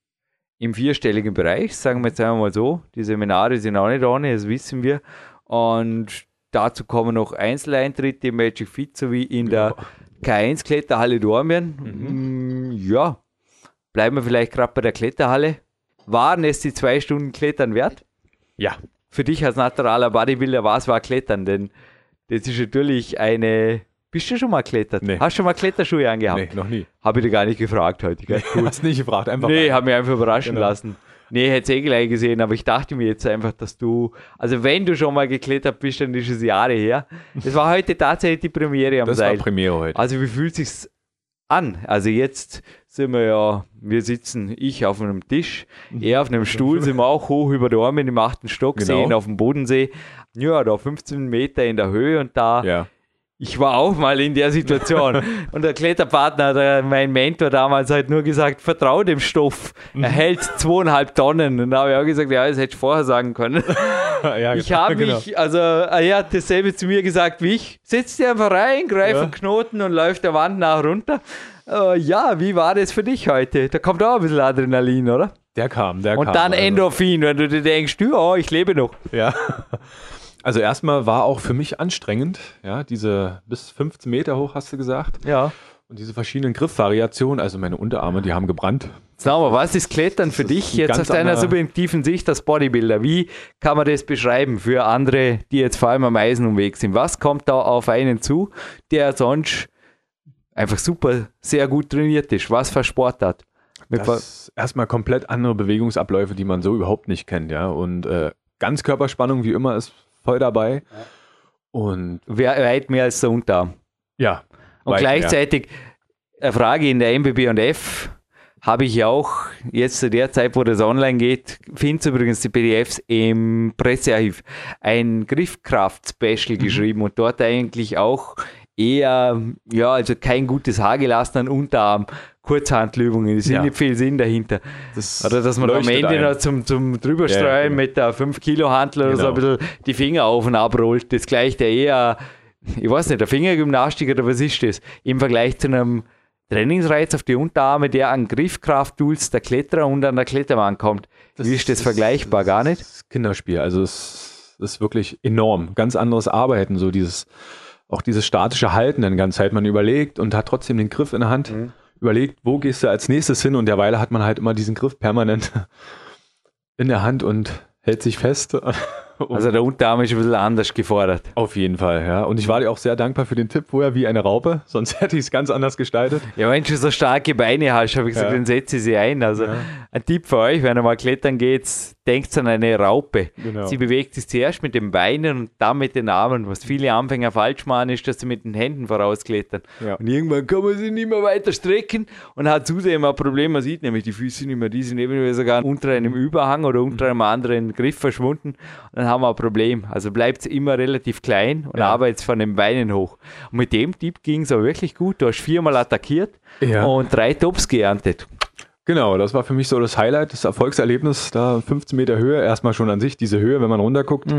im vierstelligen Bereich, sagen wir jetzt einmal so. Die Seminare sind auch nicht ohne, das wissen wir. Und dazu kommen noch Einzeleintritte im Magic Fit sowie in der K1 Kletterhalle Dormien. Mm, Ja, bleiben wir vielleicht gerade bei der Kletterhalle. Waren es die zwei Stunden Klettern wert? Ja, Für dich als naturaler Bodybuilder, was war Klettern? Denn das ist natürlich eine. Bist du schon mal geklettert? Nee. Hast du schon mal Kletterschuhe angehabt? nee, noch nie. Habe ich dir gar nicht gefragt heute. Du hast nicht gefragt, einfach. Nee, habe mich einfach überraschen Genau. lassen. Nee, hätte es eh gleich gesehen, aber ich dachte mir jetzt einfach, dass du, also wenn du schon mal geklettert bist, dann ist es Jahre her. Es war heute tatsächlich die Premiere am das war Seil. Premiere heute. Also wie fühlt sich's an? Also jetzt sind wir ja, wir sitzen, ich auf einem Tisch, er auf einem Stuhl, sind wir auch hoch über der Arme im achten Stock, Genau. sehen auf dem Bodensee. Ja, da 15 Meter in der Höhe und da ja. Ich war auch mal in der Situation. Und der Kletterpartner, der, mein Mentor damals, hat nur gesagt, vertrau dem Stoff. Mhm. Er hält zweieinhalb Tonnen. Und da habe ich auch gesagt, ja, das hätte ich vorher sagen können. ja Ich habe genau. mich, also er hat dasselbe zu mir gesagt wie ich. Setz dir einfach rein, greif Ja. einen Knoten und läuft der Wand nach runter. Äh, ja, wie war das für dich heute? Da kommt auch ein bisschen Adrenalin, oder? Der kam, der Und kam. dann also. Endorphin, wenn du dir denkst, du, oh, ich lebe noch. Ja. Also erstmal war auch für mich anstrengend, ja, diese bis 15 Meter hoch hast du gesagt Ja. und diese verschiedenen Griffvariationen, also meine Unterarme, die haben gebrannt. Sag mal, was ist Klettern für Das dich jetzt aus deiner subjektiven Sicht als Bodybuilder? Wie kann man das beschreiben für andere, die jetzt vor allem am Eisen unterwegs sind? Was kommt da auf einen zu, der sonst einfach super, sehr gut trainiert ist? Was für Sport hat? Das erstmal komplett andere Bewegungsabläufe, die man so überhaupt nicht kennt, ja. Und äh, Ganzkörperspannung wie immer ist voll dabei. Und wer- weit mehr als der Unterarm. ja. Und weit mehr. gleichzeitig eine Frage in der MBB und F habe ich auch jetzt zu der Zeit, wo das online geht, findest übrigens die PDFs im Pressearchiv, ein Griffkraft-Special Mhm. geschrieben und dort eigentlich auch eher, ja, also kein gutes Haar gelassen an Unterarm, Kurzhandlübungen, es ist Ja. nicht viel Sinn dahinter. Das Oder dass man am Ende ein. noch zum, zum drüberstreuen Ja, genau. mit der 5-Kilo-Hantel oder so ein Genau. bisschen die Finger auf und abrollt. Das gleicht ja eher, ich weiß nicht, der Fingergymnastik oder was ist das? Im Vergleich zu einem Trainingsreiz auf die Unterarme, der an Griffkraft-Tools der Kletterer und an der Kletterwand kommt. Wie ist das vergleichbar? Gar nicht? Das ist Kinderspiel. Also es ist wirklich enorm. Ganz anderes Arbeiten, so dieses, auch dieses statische Halten dann ganze Zeit. Man überlegt und hat trotzdem den Griff in der Hand, Mhm. Überlegt, wo gehst du als nächstes hin und derweil hat man halt immer diesen Griff permanent in der Hand und hält sich fest. Also der Unterarm ist ein bisschen anders gefordert. auf jeden Fall, ja. Und ich war dir auch sehr dankbar für den Tipp vorher, wie eine Raupe, sonst hätte ich es ganz anders gestaltet. Ja, wenn du so starke Beine hast, habe ich gesagt, Ja. dann setze ich sie ein. Also ein Tipp für euch, wenn ihr mal klettern geht, denkt an eine Raupe. Genau. Sie bewegt sich zuerst mit den Beinen und dann mit den Armen. Was viele Anfänger falsch machen, ist, dass sie mit den Händen vorausklettern. Ja. Und irgendwann kann man sie nicht mehr weiter strecken und hat zudem ein Problem. Man sieht nämlich die Füße nicht mehr, die sind eventuell sogar unter einem Überhang oder unter einem anderen Griff verschwunden. Und dann haben wir ein Problem. Also bleibt immer relativ klein und Ja. arbeitet von den Beinen hoch. Und mit dem Tipp ging es auch wirklich gut. Du hast viermal attackiert Ja. und drei Tops geerntet. Genau, das war für mich so das Highlight, das Erfolgserlebnis, da 15 Meter Höhe, erstmal schon an sich diese Höhe, wenn man runterguckt.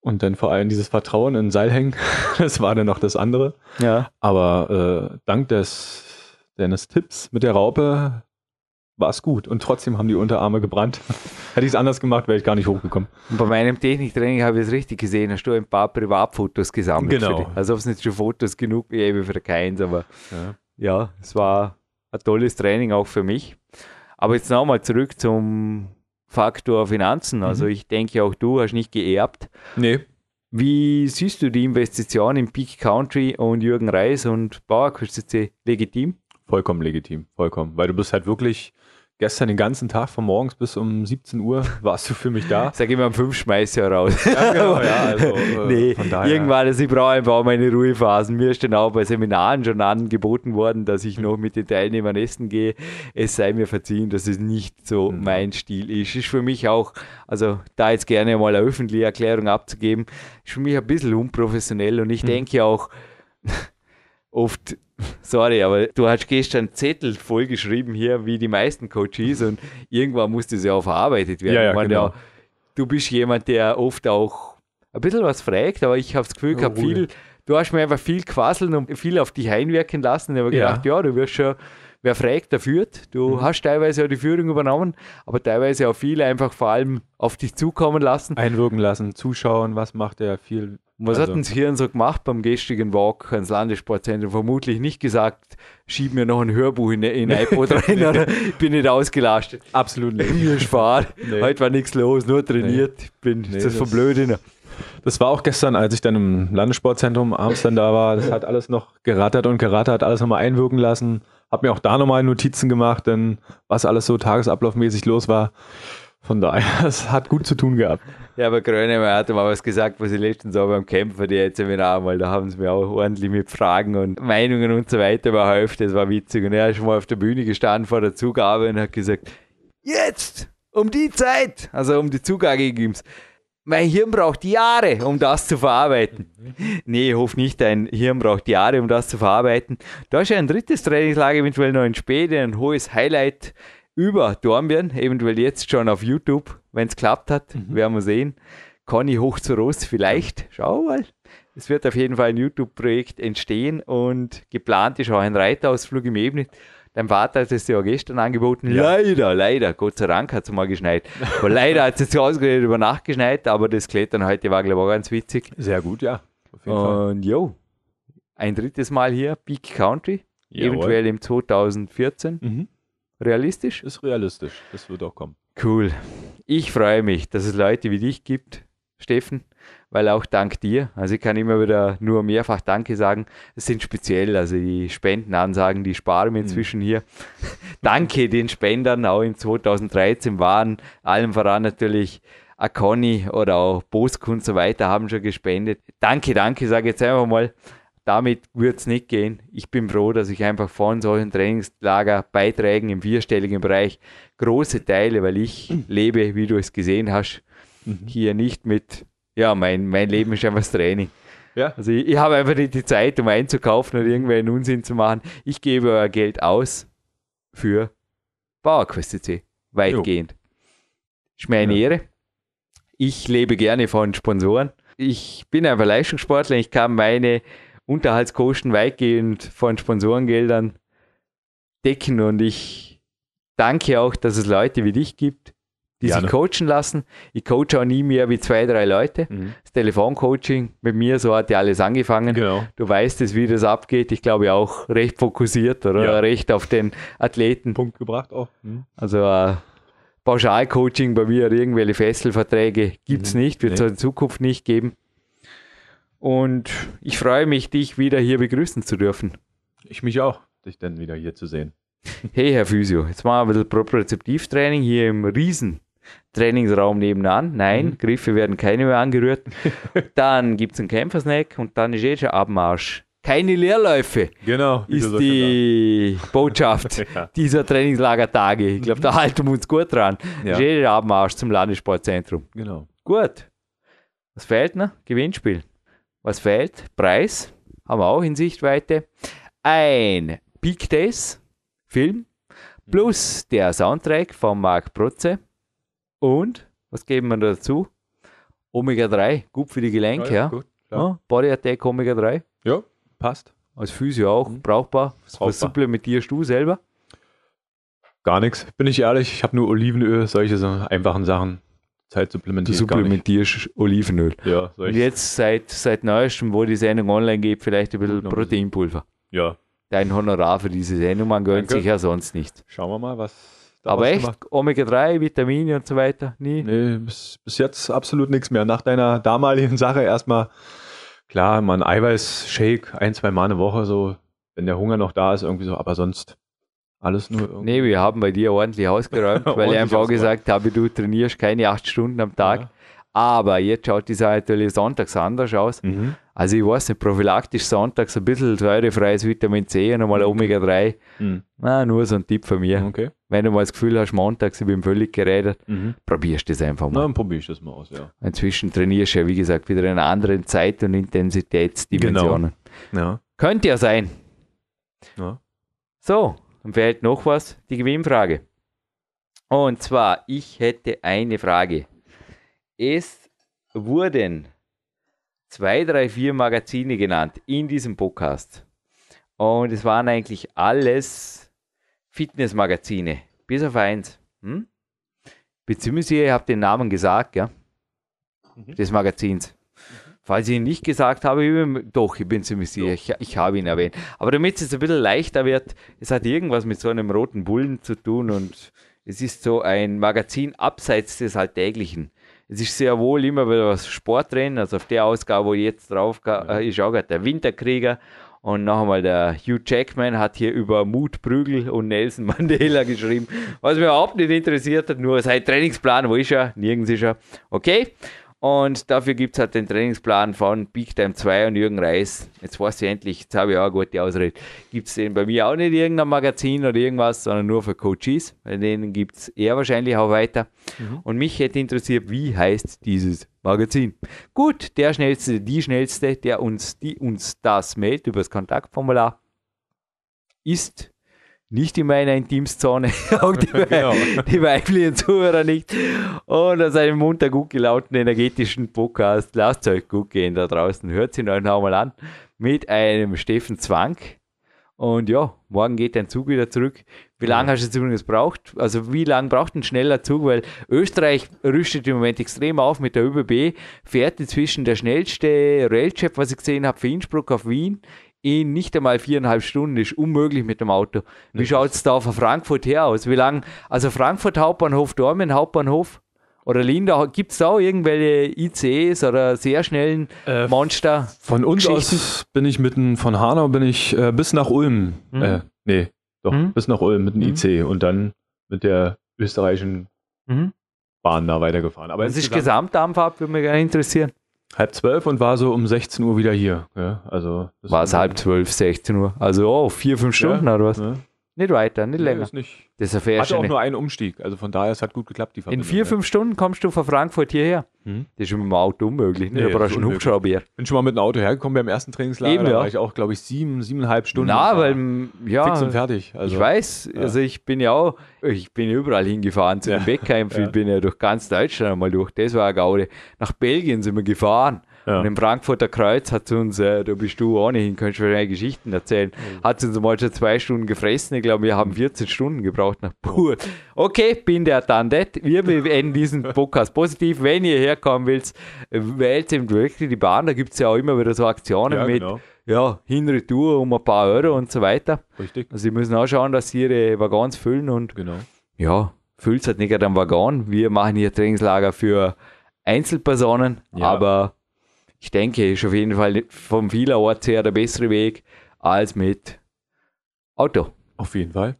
Und dann vor allem dieses Vertrauen in Seil hängen, das war dann noch das andere. Ja. Aber äh, dank des, deines Tipps mit der Raupe war es gut. Und trotzdem haben die Unterarme gebrannt. Hätte ich es anders gemacht, wäre ich gar nicht hochgekommen. Und bei meinem Techniktraining habe ich es richtig gesehen, hast du ein paar Privatfotos gesammelt. Genau. Für die. Also ob es nicht schon Fotos genug gäbe für keins, aber Ja. ja, es war ein tolles Training auch für mich. Aber jetzt nochmal zurück zum Faktor Finanzen. Also ich denke auch du hast nicht geerbt. Nee, Wie siehst du die Investition in Peak Country und Jürgen Reis und C legitim? vollkommen legitim, vollkommen. Weil du bist halt wirklich gestern den ganzen Tag von morgens bis um 17 Uhr warst du für mich da. Sag immer, um fünf schmeiß ja raus. Ja, genau, ja, also, äh, nee, von daher- irgendwann, also ich brauche einfach auch meine Ruhephasen. Mir ist dann auch bei Seminaren schon angeboten worden, dass ich noch mit den Teilnehmern essen gehe. Es sei mir verziehen, dass es nicht so Mhm. mein Stil ist. Ist für mich auch, also da jetzt gerne mal eine öffentliche Erklärung abzugeben, ist für mich ein bisschen unprofessionell und Mhm. ich denke auch oft, sorry, aber du hast gestern Zettel vollgeschrieben hier, wie die meisten Coaches und irgendwann muss das ja auch verarbeitet werden. Ja, ja, Ich meine, genau. du bist jemand, der oft auch ein bisschen was fragt, aber ich habe das Gefühl gehabt, viel, du hast mir einfach viel quasseln und viel auf dich einwirken lassen. Ich habe Ja. gedacht, ja, du wirst schon, wer fragt, der führt. Du Mhm. hast teilweise auch die Führung übernommen, aber teilweise auch viel einfach vor allem auf dich zukommen lassen. Einwirken lassen, zuschauen, was macht er viel. Und was Also- hat uns hier so gemacht beim gestrigen Walk ans Landessportzentrum? Vermutlich nicht gesagt, schieb mir noch ein Hörbuch in, in iPod rein oder ich bin nicht ausgelastet. Absolut nicht. Mir Spaß. Nee. Heute war nichts los, nur trainiert. Ich bin Nee, das das- verblödet. Das war auch gestern, als ich dann im Landessportzentrum abends dann da war. Das hat alles noch gerattert und gerattert, alles nochmal einwirken lassen. Hab mir auch da nochmal Notizen gemacht, denn was alles so tagesablaufmäßig los war. Von daher, es hat gut zu tun gehabt. Ja, aber Grönemeyer hat mal was gesagt, was ich letztens auch beim Kämpfer, die jetzt weil da haben sie mir auch ordentlich mit Fragen und Meinungen und so weiter überhäuft. Das war witzig. Und er ist schon mal auf der Bühne gestanden vor der Zugabe und hat gesagt, jetzt, um die Zeit, also um die Zugabe ging es. Mein Hirn braucht Jahre, um das zu verarbeiten. Nee, ich hoffe nicht, dein Hirn braucht Jahre, um das zu verarbeiten. Da ist ja ein drittes Trainingslager, eventuell noch in Späte, ein hohes Highlight über Dornbirn, eventuell jetzt schon auf YouTube, wenn es klappt hat, werden wir sehen. Conny hoch zu Ross vielleicht, schau mal. Es wird auf jeden Fall ein YouTube-Projekt entstehen und geplant ist auch ein Reiterausflug im Ebnet. Dein Vater hat es dir ja gestern angeboten. Ja. Leider, leider, Gott sei Dank hat es mal geschneit. Aber leider hat es jetzt ausgerechnet über Nacht geschneit, aber das Klettern heute war, glaube ich, auch ganz witzig. Sehr gut, ja. Auf jeden Fall. Und jo, ein drittes Mal hier, Peak Country, Jawohl. eventuell im 2014. Mhm. Realistisch? Ist realistisch. Das wird auch kommen. Cool. Ich freue mich, dass es Leute wie dich gibt, Steffen, weil auch dank dir, also ich kann immer wieder nur mehrfach Danke sagen, es sind speziell, also die Spendenansagen, die sparen wir inzwischen hier. Danke den Spendern, auch im 2013 waren allen voran natürlich Akoni oder auch Bosk und so weiter haben schon gespendet. Danke, danke, sage ich jetzt einfach mal. Damit wird es nicht gehen. Ich bin froh, dass ich einfach von solchen Trainingslagerbeiträgen im vierstelligen Bereich große Teile, weil ich lebe, wie du es gesehen hast, hier nicht mit, ja, mein, mein Leben ist einfach das Training. Ja. Also ich, ich habe einfach nicht die Zeit, um einzukaufen oder irgendwelchen Unsinn zu machen. Ich gebe euer Geld aus für PowerQuest.cc. Weitgehend. Ist mir eine Ja. Ehre. Ich lebe gerne von Sponsoren. Ich bin einfach Leistungssportler. Ich kann meine Unterhaltskosten weitgehend von Sponsorengeldern decken und ich danke auch, dass es Leute wie dich gibt, die Gerne. sich coachen lassen. Ich coache auch nie mehr wie zwei, drei Leute. Mhm. Das Telefoncoaching mit mir, so hat ja alles angefangen. Genau. Du weißt es, wie das abgeht. Ich glaube auch recht fokussiert oder Ja. recht auf den Athleten. Punkt gebracht auch. Mhm. Also äh, Pauschalcoaching bei mir, irgendwelche Fesselverträge gibt es Mhm. nicht, wird es Nee. in Zukunft nicht geben. Und ich freue mich, dich wieder hier begrüßen zu dürfen. Ich mich auch, dich dann wieder hier zu sehen. Hey, Herr Physio, jetzt machen wir ein bisschen Propriozeptivtraining hier im riesen Trainingsraum nebenan. Nein, Mhm. Griffe werden keine mehr angerührt. dann gibt es einen Kämpfersnack und dann ist eh schon Abmarsch. Keine Leerläufe Genau. ist die Botschaft. Ja. dieser Trainingslagertage. Ich glaube, da halten wir uns gut dran. Ja. Ist eh der Abmarsch zum Landessportzentrum. Genau. Gut. Was fehlt noch? Gewinnspiel. Was fehlt? Preis. Haben wir auch in Sichtweite. Ein Peak Days Film plus der Soundtrack von Marc Protze. Und, was geben wir dazu? Omega 3, gut für die Gelenke, ja. Gut, klar. ja. Body Attack Omega 3. Ja, passt. Als Physio auch Mhm. brauchbar. Was, Brauchbar. was supplementierst du selber? Gar nichts, bin ich ehrlich. Ich habe nur Olivenöl, solche so einfachen Sachen. Zeit Du supplementieren. gar nicht. supplementierst Olivenöl. Ja, Und jetzt seit, seit neuestem, wo die Sendung online geht, vielleicht ein bisschen. Proteinpulver. ja. Dein Honorar für diese Sendung, man gönnt Danke. sich ja sonst nicht. Schauen wir mal, was Aber echt, gemacht- Omega-3, Vitamine und so weiter, nie. Nee, bis, bis jetzt absolut nichts mehr. Nach deiner damaligen Sache erstmal, klar, mal ein Eiweiß-Shake, ein, zwei Mal eine Woche, so, wenn der Hunger noch da ist, irgendwie so, aber sonst alles nur irgendwie. Nee, wir haben bei dir ordentlich ausgeräumt, weil ich Ordentlich einfach auch ausgeräumt. gesagt habe, du trainierst keine acht Stunden am Tag. Ja. Aber jetzt schaut die Sache natürlich sonntags anders aus. Mhm. Also ich weiß nicht, prophylaktisch sonntags ein bisschen säurefreies Vitamin C und einmal Omega-3. Mhm. Na, nur so ein Tipp von mir. Okay. Wenn du mal das Gefühl hast, montags, ich bin völlig geredet, Mhm. probierst das einfach mal. dann probiere ich das mal aus, ja. Inzwischen trainierst du ja, wie gesagt, wieder in einer anderen Zeit- und Intensitätsdimensionen. Ja. Könnte ja sein. ja. So, dann fehlt noch was, die Gewinnfrage. Und zwar, ich hätte eine Frage. Es wurden zwei, drei, vier Magazine genannt in diesem Podcast. Und es waren eigentlich alles Fitnessmagazine, bis auf eins. Hm? Beziehungsweise ihr habt den Namen gesagt, ja, mhm. des Magazins. Falls ich ihn nicht gesagt habe, ich doch, ich bin ziemlich sicher, ich, ich, habe ihn erwähnt. Aber damit es ein bisschen leichter wird, es hat irgendwas mit so einem roten Bullen zu tun und es ist so ein Magazin abseits des Alltäglichen. Es ist sehr wohl immer wieder was Sport drin, also auf der Ausgabe, wo jetzt drauf äh, ist, auch der Winterkrieger. Und noch einmal der Hugh Jackman hat hier über Mut Prügel und Nelson Mandela geschrieben, was mich überhaupt nicht interessiert hat, nur sein Trainingsplan, wo ist er? Nirgends ist er. Okay, und dafür gibt es halt den Trainingsplan von Big Time 2 und Jürgen Reis. Jetzt weiß ich endlich, jetzt habe ich auch eine gute Ausrede. Gibt es den bei mir auch nicht in irgendeinem Magazin oder irgendwas, sondern nur für Coaches. Bei denen gibt es eher wahrscheinlich auch weiter. Mhm. Und mich hätte interessiert, wie heißt dieses Magazin? Gut, der schnellste, die schnellste, der uns, die uns das meldet über das Kontaktformular, ist nicht in meiner Intimszone, auch die, genau. die weiblichen Zuhörer nicht. Und aus einem munter gut gelaunten, energetischen Podcast, lasst euch gut gehen da draußen, hört sie euch nochmal an, mit einem Steffen Zwang. Und ja, morgen geht dein Zug wieder zurück. Wie lange hast du jetzt übrigens braucht? Also wie lange braucht ein schneller Zug? Weil Österreich rüstet im Moment extrem auf mit der ÖBB, fährt inzwischen der schnellste Railchef, was ich gesehen habe, für Innsbruck auf Wien in nicht einmal viereinhalb Stunden ist unmöglich mit dem Auto. Wie schaut es da von Frankfurt her aus? Wie lang? Also Frankfurt Hauptbahnhof, Dormen Hauptbahnhof oder Linda, gibt es da auch irgendwelche ICs oder sehr schnellen äh, Monster? Von uns aus bin ich mitten, von Hanau bin ich äh, bis nach Ulm. Mhm. Äh, nee, doch, mhm. bis nach Ulm mit dem mhm. IC und dann mit der österreichischen mhm. Bahn da weitergefahren. Aber das ist Gesamtdampfab, würde mich gerne interessieren halb zwölf und war so um 16 Uhr wieder hier. Ja, also war es halb zwölf, 16 Uhr. Also oh, vier, fünf Stunden ja, oder was? Ja. Nicht weiter, nicht länger. Ist nicht. Das ist Hatte auch nur einen Umstieg, also von daher, es hat gut geklappt, die Verbindung. In vier, fünf Stunden kommst du von Frankfurt hierher. Hm? Das ist schon mit dem Auto unmöglich, ne? Nee, da brauchst du einen Hubschrauber. Bin schon mal mit dem Auto hergekommen beim ersten Trainingslager, Eben, ja. da war ich auch, glaube ich, sieben, siebeneinhalb Stunden. Na, weil, ja. Fix und fertig. Also, ich weiß, ja. also ich bin ja auch, ich bin überall hingefahren, zu ja. den Wettkämpfen, ich bin ja durch ganz Deutschland einmal durch, das war eine Gaude. Nach Belgien sind wir gefahren ja. Und im Frankfurter Kreuz hat sie uns, äh, da bist du ohnehin, kannst du wahrscheinlich Geschichten erzählen, mhm. hat sie uns mal schon zwei Stunden gefressen. Ich glaube, wir haben 14 Stunden gebraucht nach Pur. Okay, bin der dann Wir beenden diesen Podcast positiv. Wenn ihr herkommen wollt, wählt eben wirklich die Bahn. Da gibt es ja auch immer wieder so Aktionen ja, mit. Genau. Ja, Hinretour um ein paar Euro und so weiter. Richtig. Also, sie müssen auch schauen, dass sie ihre Waggons füllen und genau. ja, füllt es halt nicht gerade am Waggon. Wir machen hier Trainingslager für Einzelpersonen, ja. aber ich denke, ist auf jeden Fall vom vielerorts her der bessere Weg als mit Auto. Auf jeden Fall.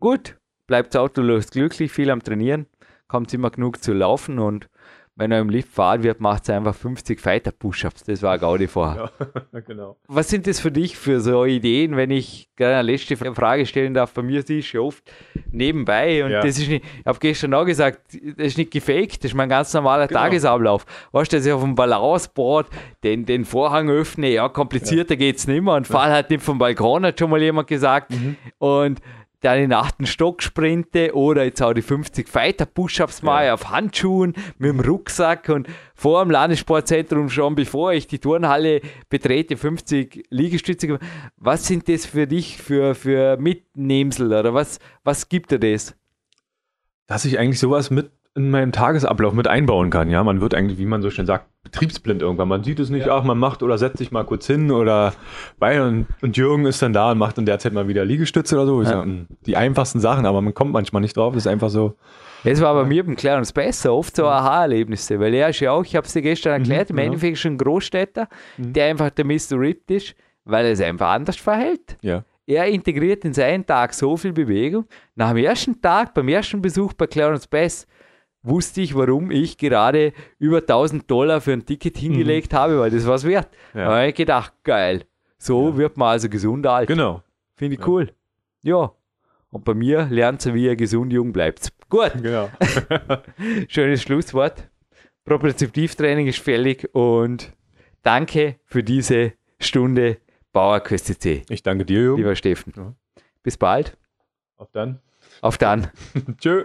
Gut, bleibt das Auto glücklich, viel am Trainieren, kommt immer genug zu laufen und wenn er im Lift fahren wird, macht es einfach 50 Fighter Push-Ups. Das war Gaudi vorher. Ja, genau. Was sind das für dich für so Ideen, wenn ich gerne eine letzte Frage stellen darf? Bei mir ist es schon oft nebenbei und ja. das ist nicht, ich habe gestern auch gesagt, das ist nicht gefaked, das ist mein ganz normaler genau. Tagesablauf. Weißt du, dass ich auf dem Balanceboard den, den Vorhang öffne, ja, komplizierter ja. geht es nicht mehr und fall halt nicht vom Balkon, hat schon mal jemand gesagt. Mhm. Und dann in den achten Stock sprinte oder jetzt auch die 50 Fighter Push-Ups mal ja. auf Handschuhen mit dem Rucksack und vor dem Landessportzentrum schon, bevor ich die Turnhalle betrete, 50 Liegestütze. Was sind das für dich für, für Mitnehmsel oder was, was gibt dir das? Dass ich eigentlich sowas mit in meinem Tagesablauf mit einbauen kann. Ja, man wird eigentlich, wie man so schön sagt, betriebsblind irgendwann. Man sieht es nicht, ja. ach, man macht oder setzt sich mal kurz hin oder bei und, und Jürgen ist dann da und macht in der Zeit mal wieder Liegestütze oder so. Ja. Sag, die einfachsten Sachen, aber man kommt manchmal nicht drauf. Das ist einfach so. Es war bei mir beim Clarence besser, oft so Aha-Erlebnisse, weil er ist ja auch, ich habe es dir gestern mhm, erklärt, mhm, im Endeffekt schon ein Großstädter, mhm. der einfach der Mr. Ripped ist, weil er es einfach anders verhält. Ja. Er integriert in seinen Tag so viel Bewegung. Nach dem ersten Tag, beim ersten Besuch bei Clarence Bass, wusste ich, warum ich gerade über 1000 Dollar für ein Ticket hingelegt mhm. habe, weil das was wert. Ja. Da habe ich gedacht, geil. So ja. wird man also gesund alt. Genau. Finde ich ja. cool. Ja. Und bei mir lernt sie, wie ihr gesund jung bleibt. Gut. Genau. Schönes Schlusswort. Propriozeptivtraining ist fällig und danke für diese Stunde Bauer QSCC. Ich danke dir, Jürgen. Lieber Steffen. Ja. Bis bald. Auf dann. Auf dann. Tschö.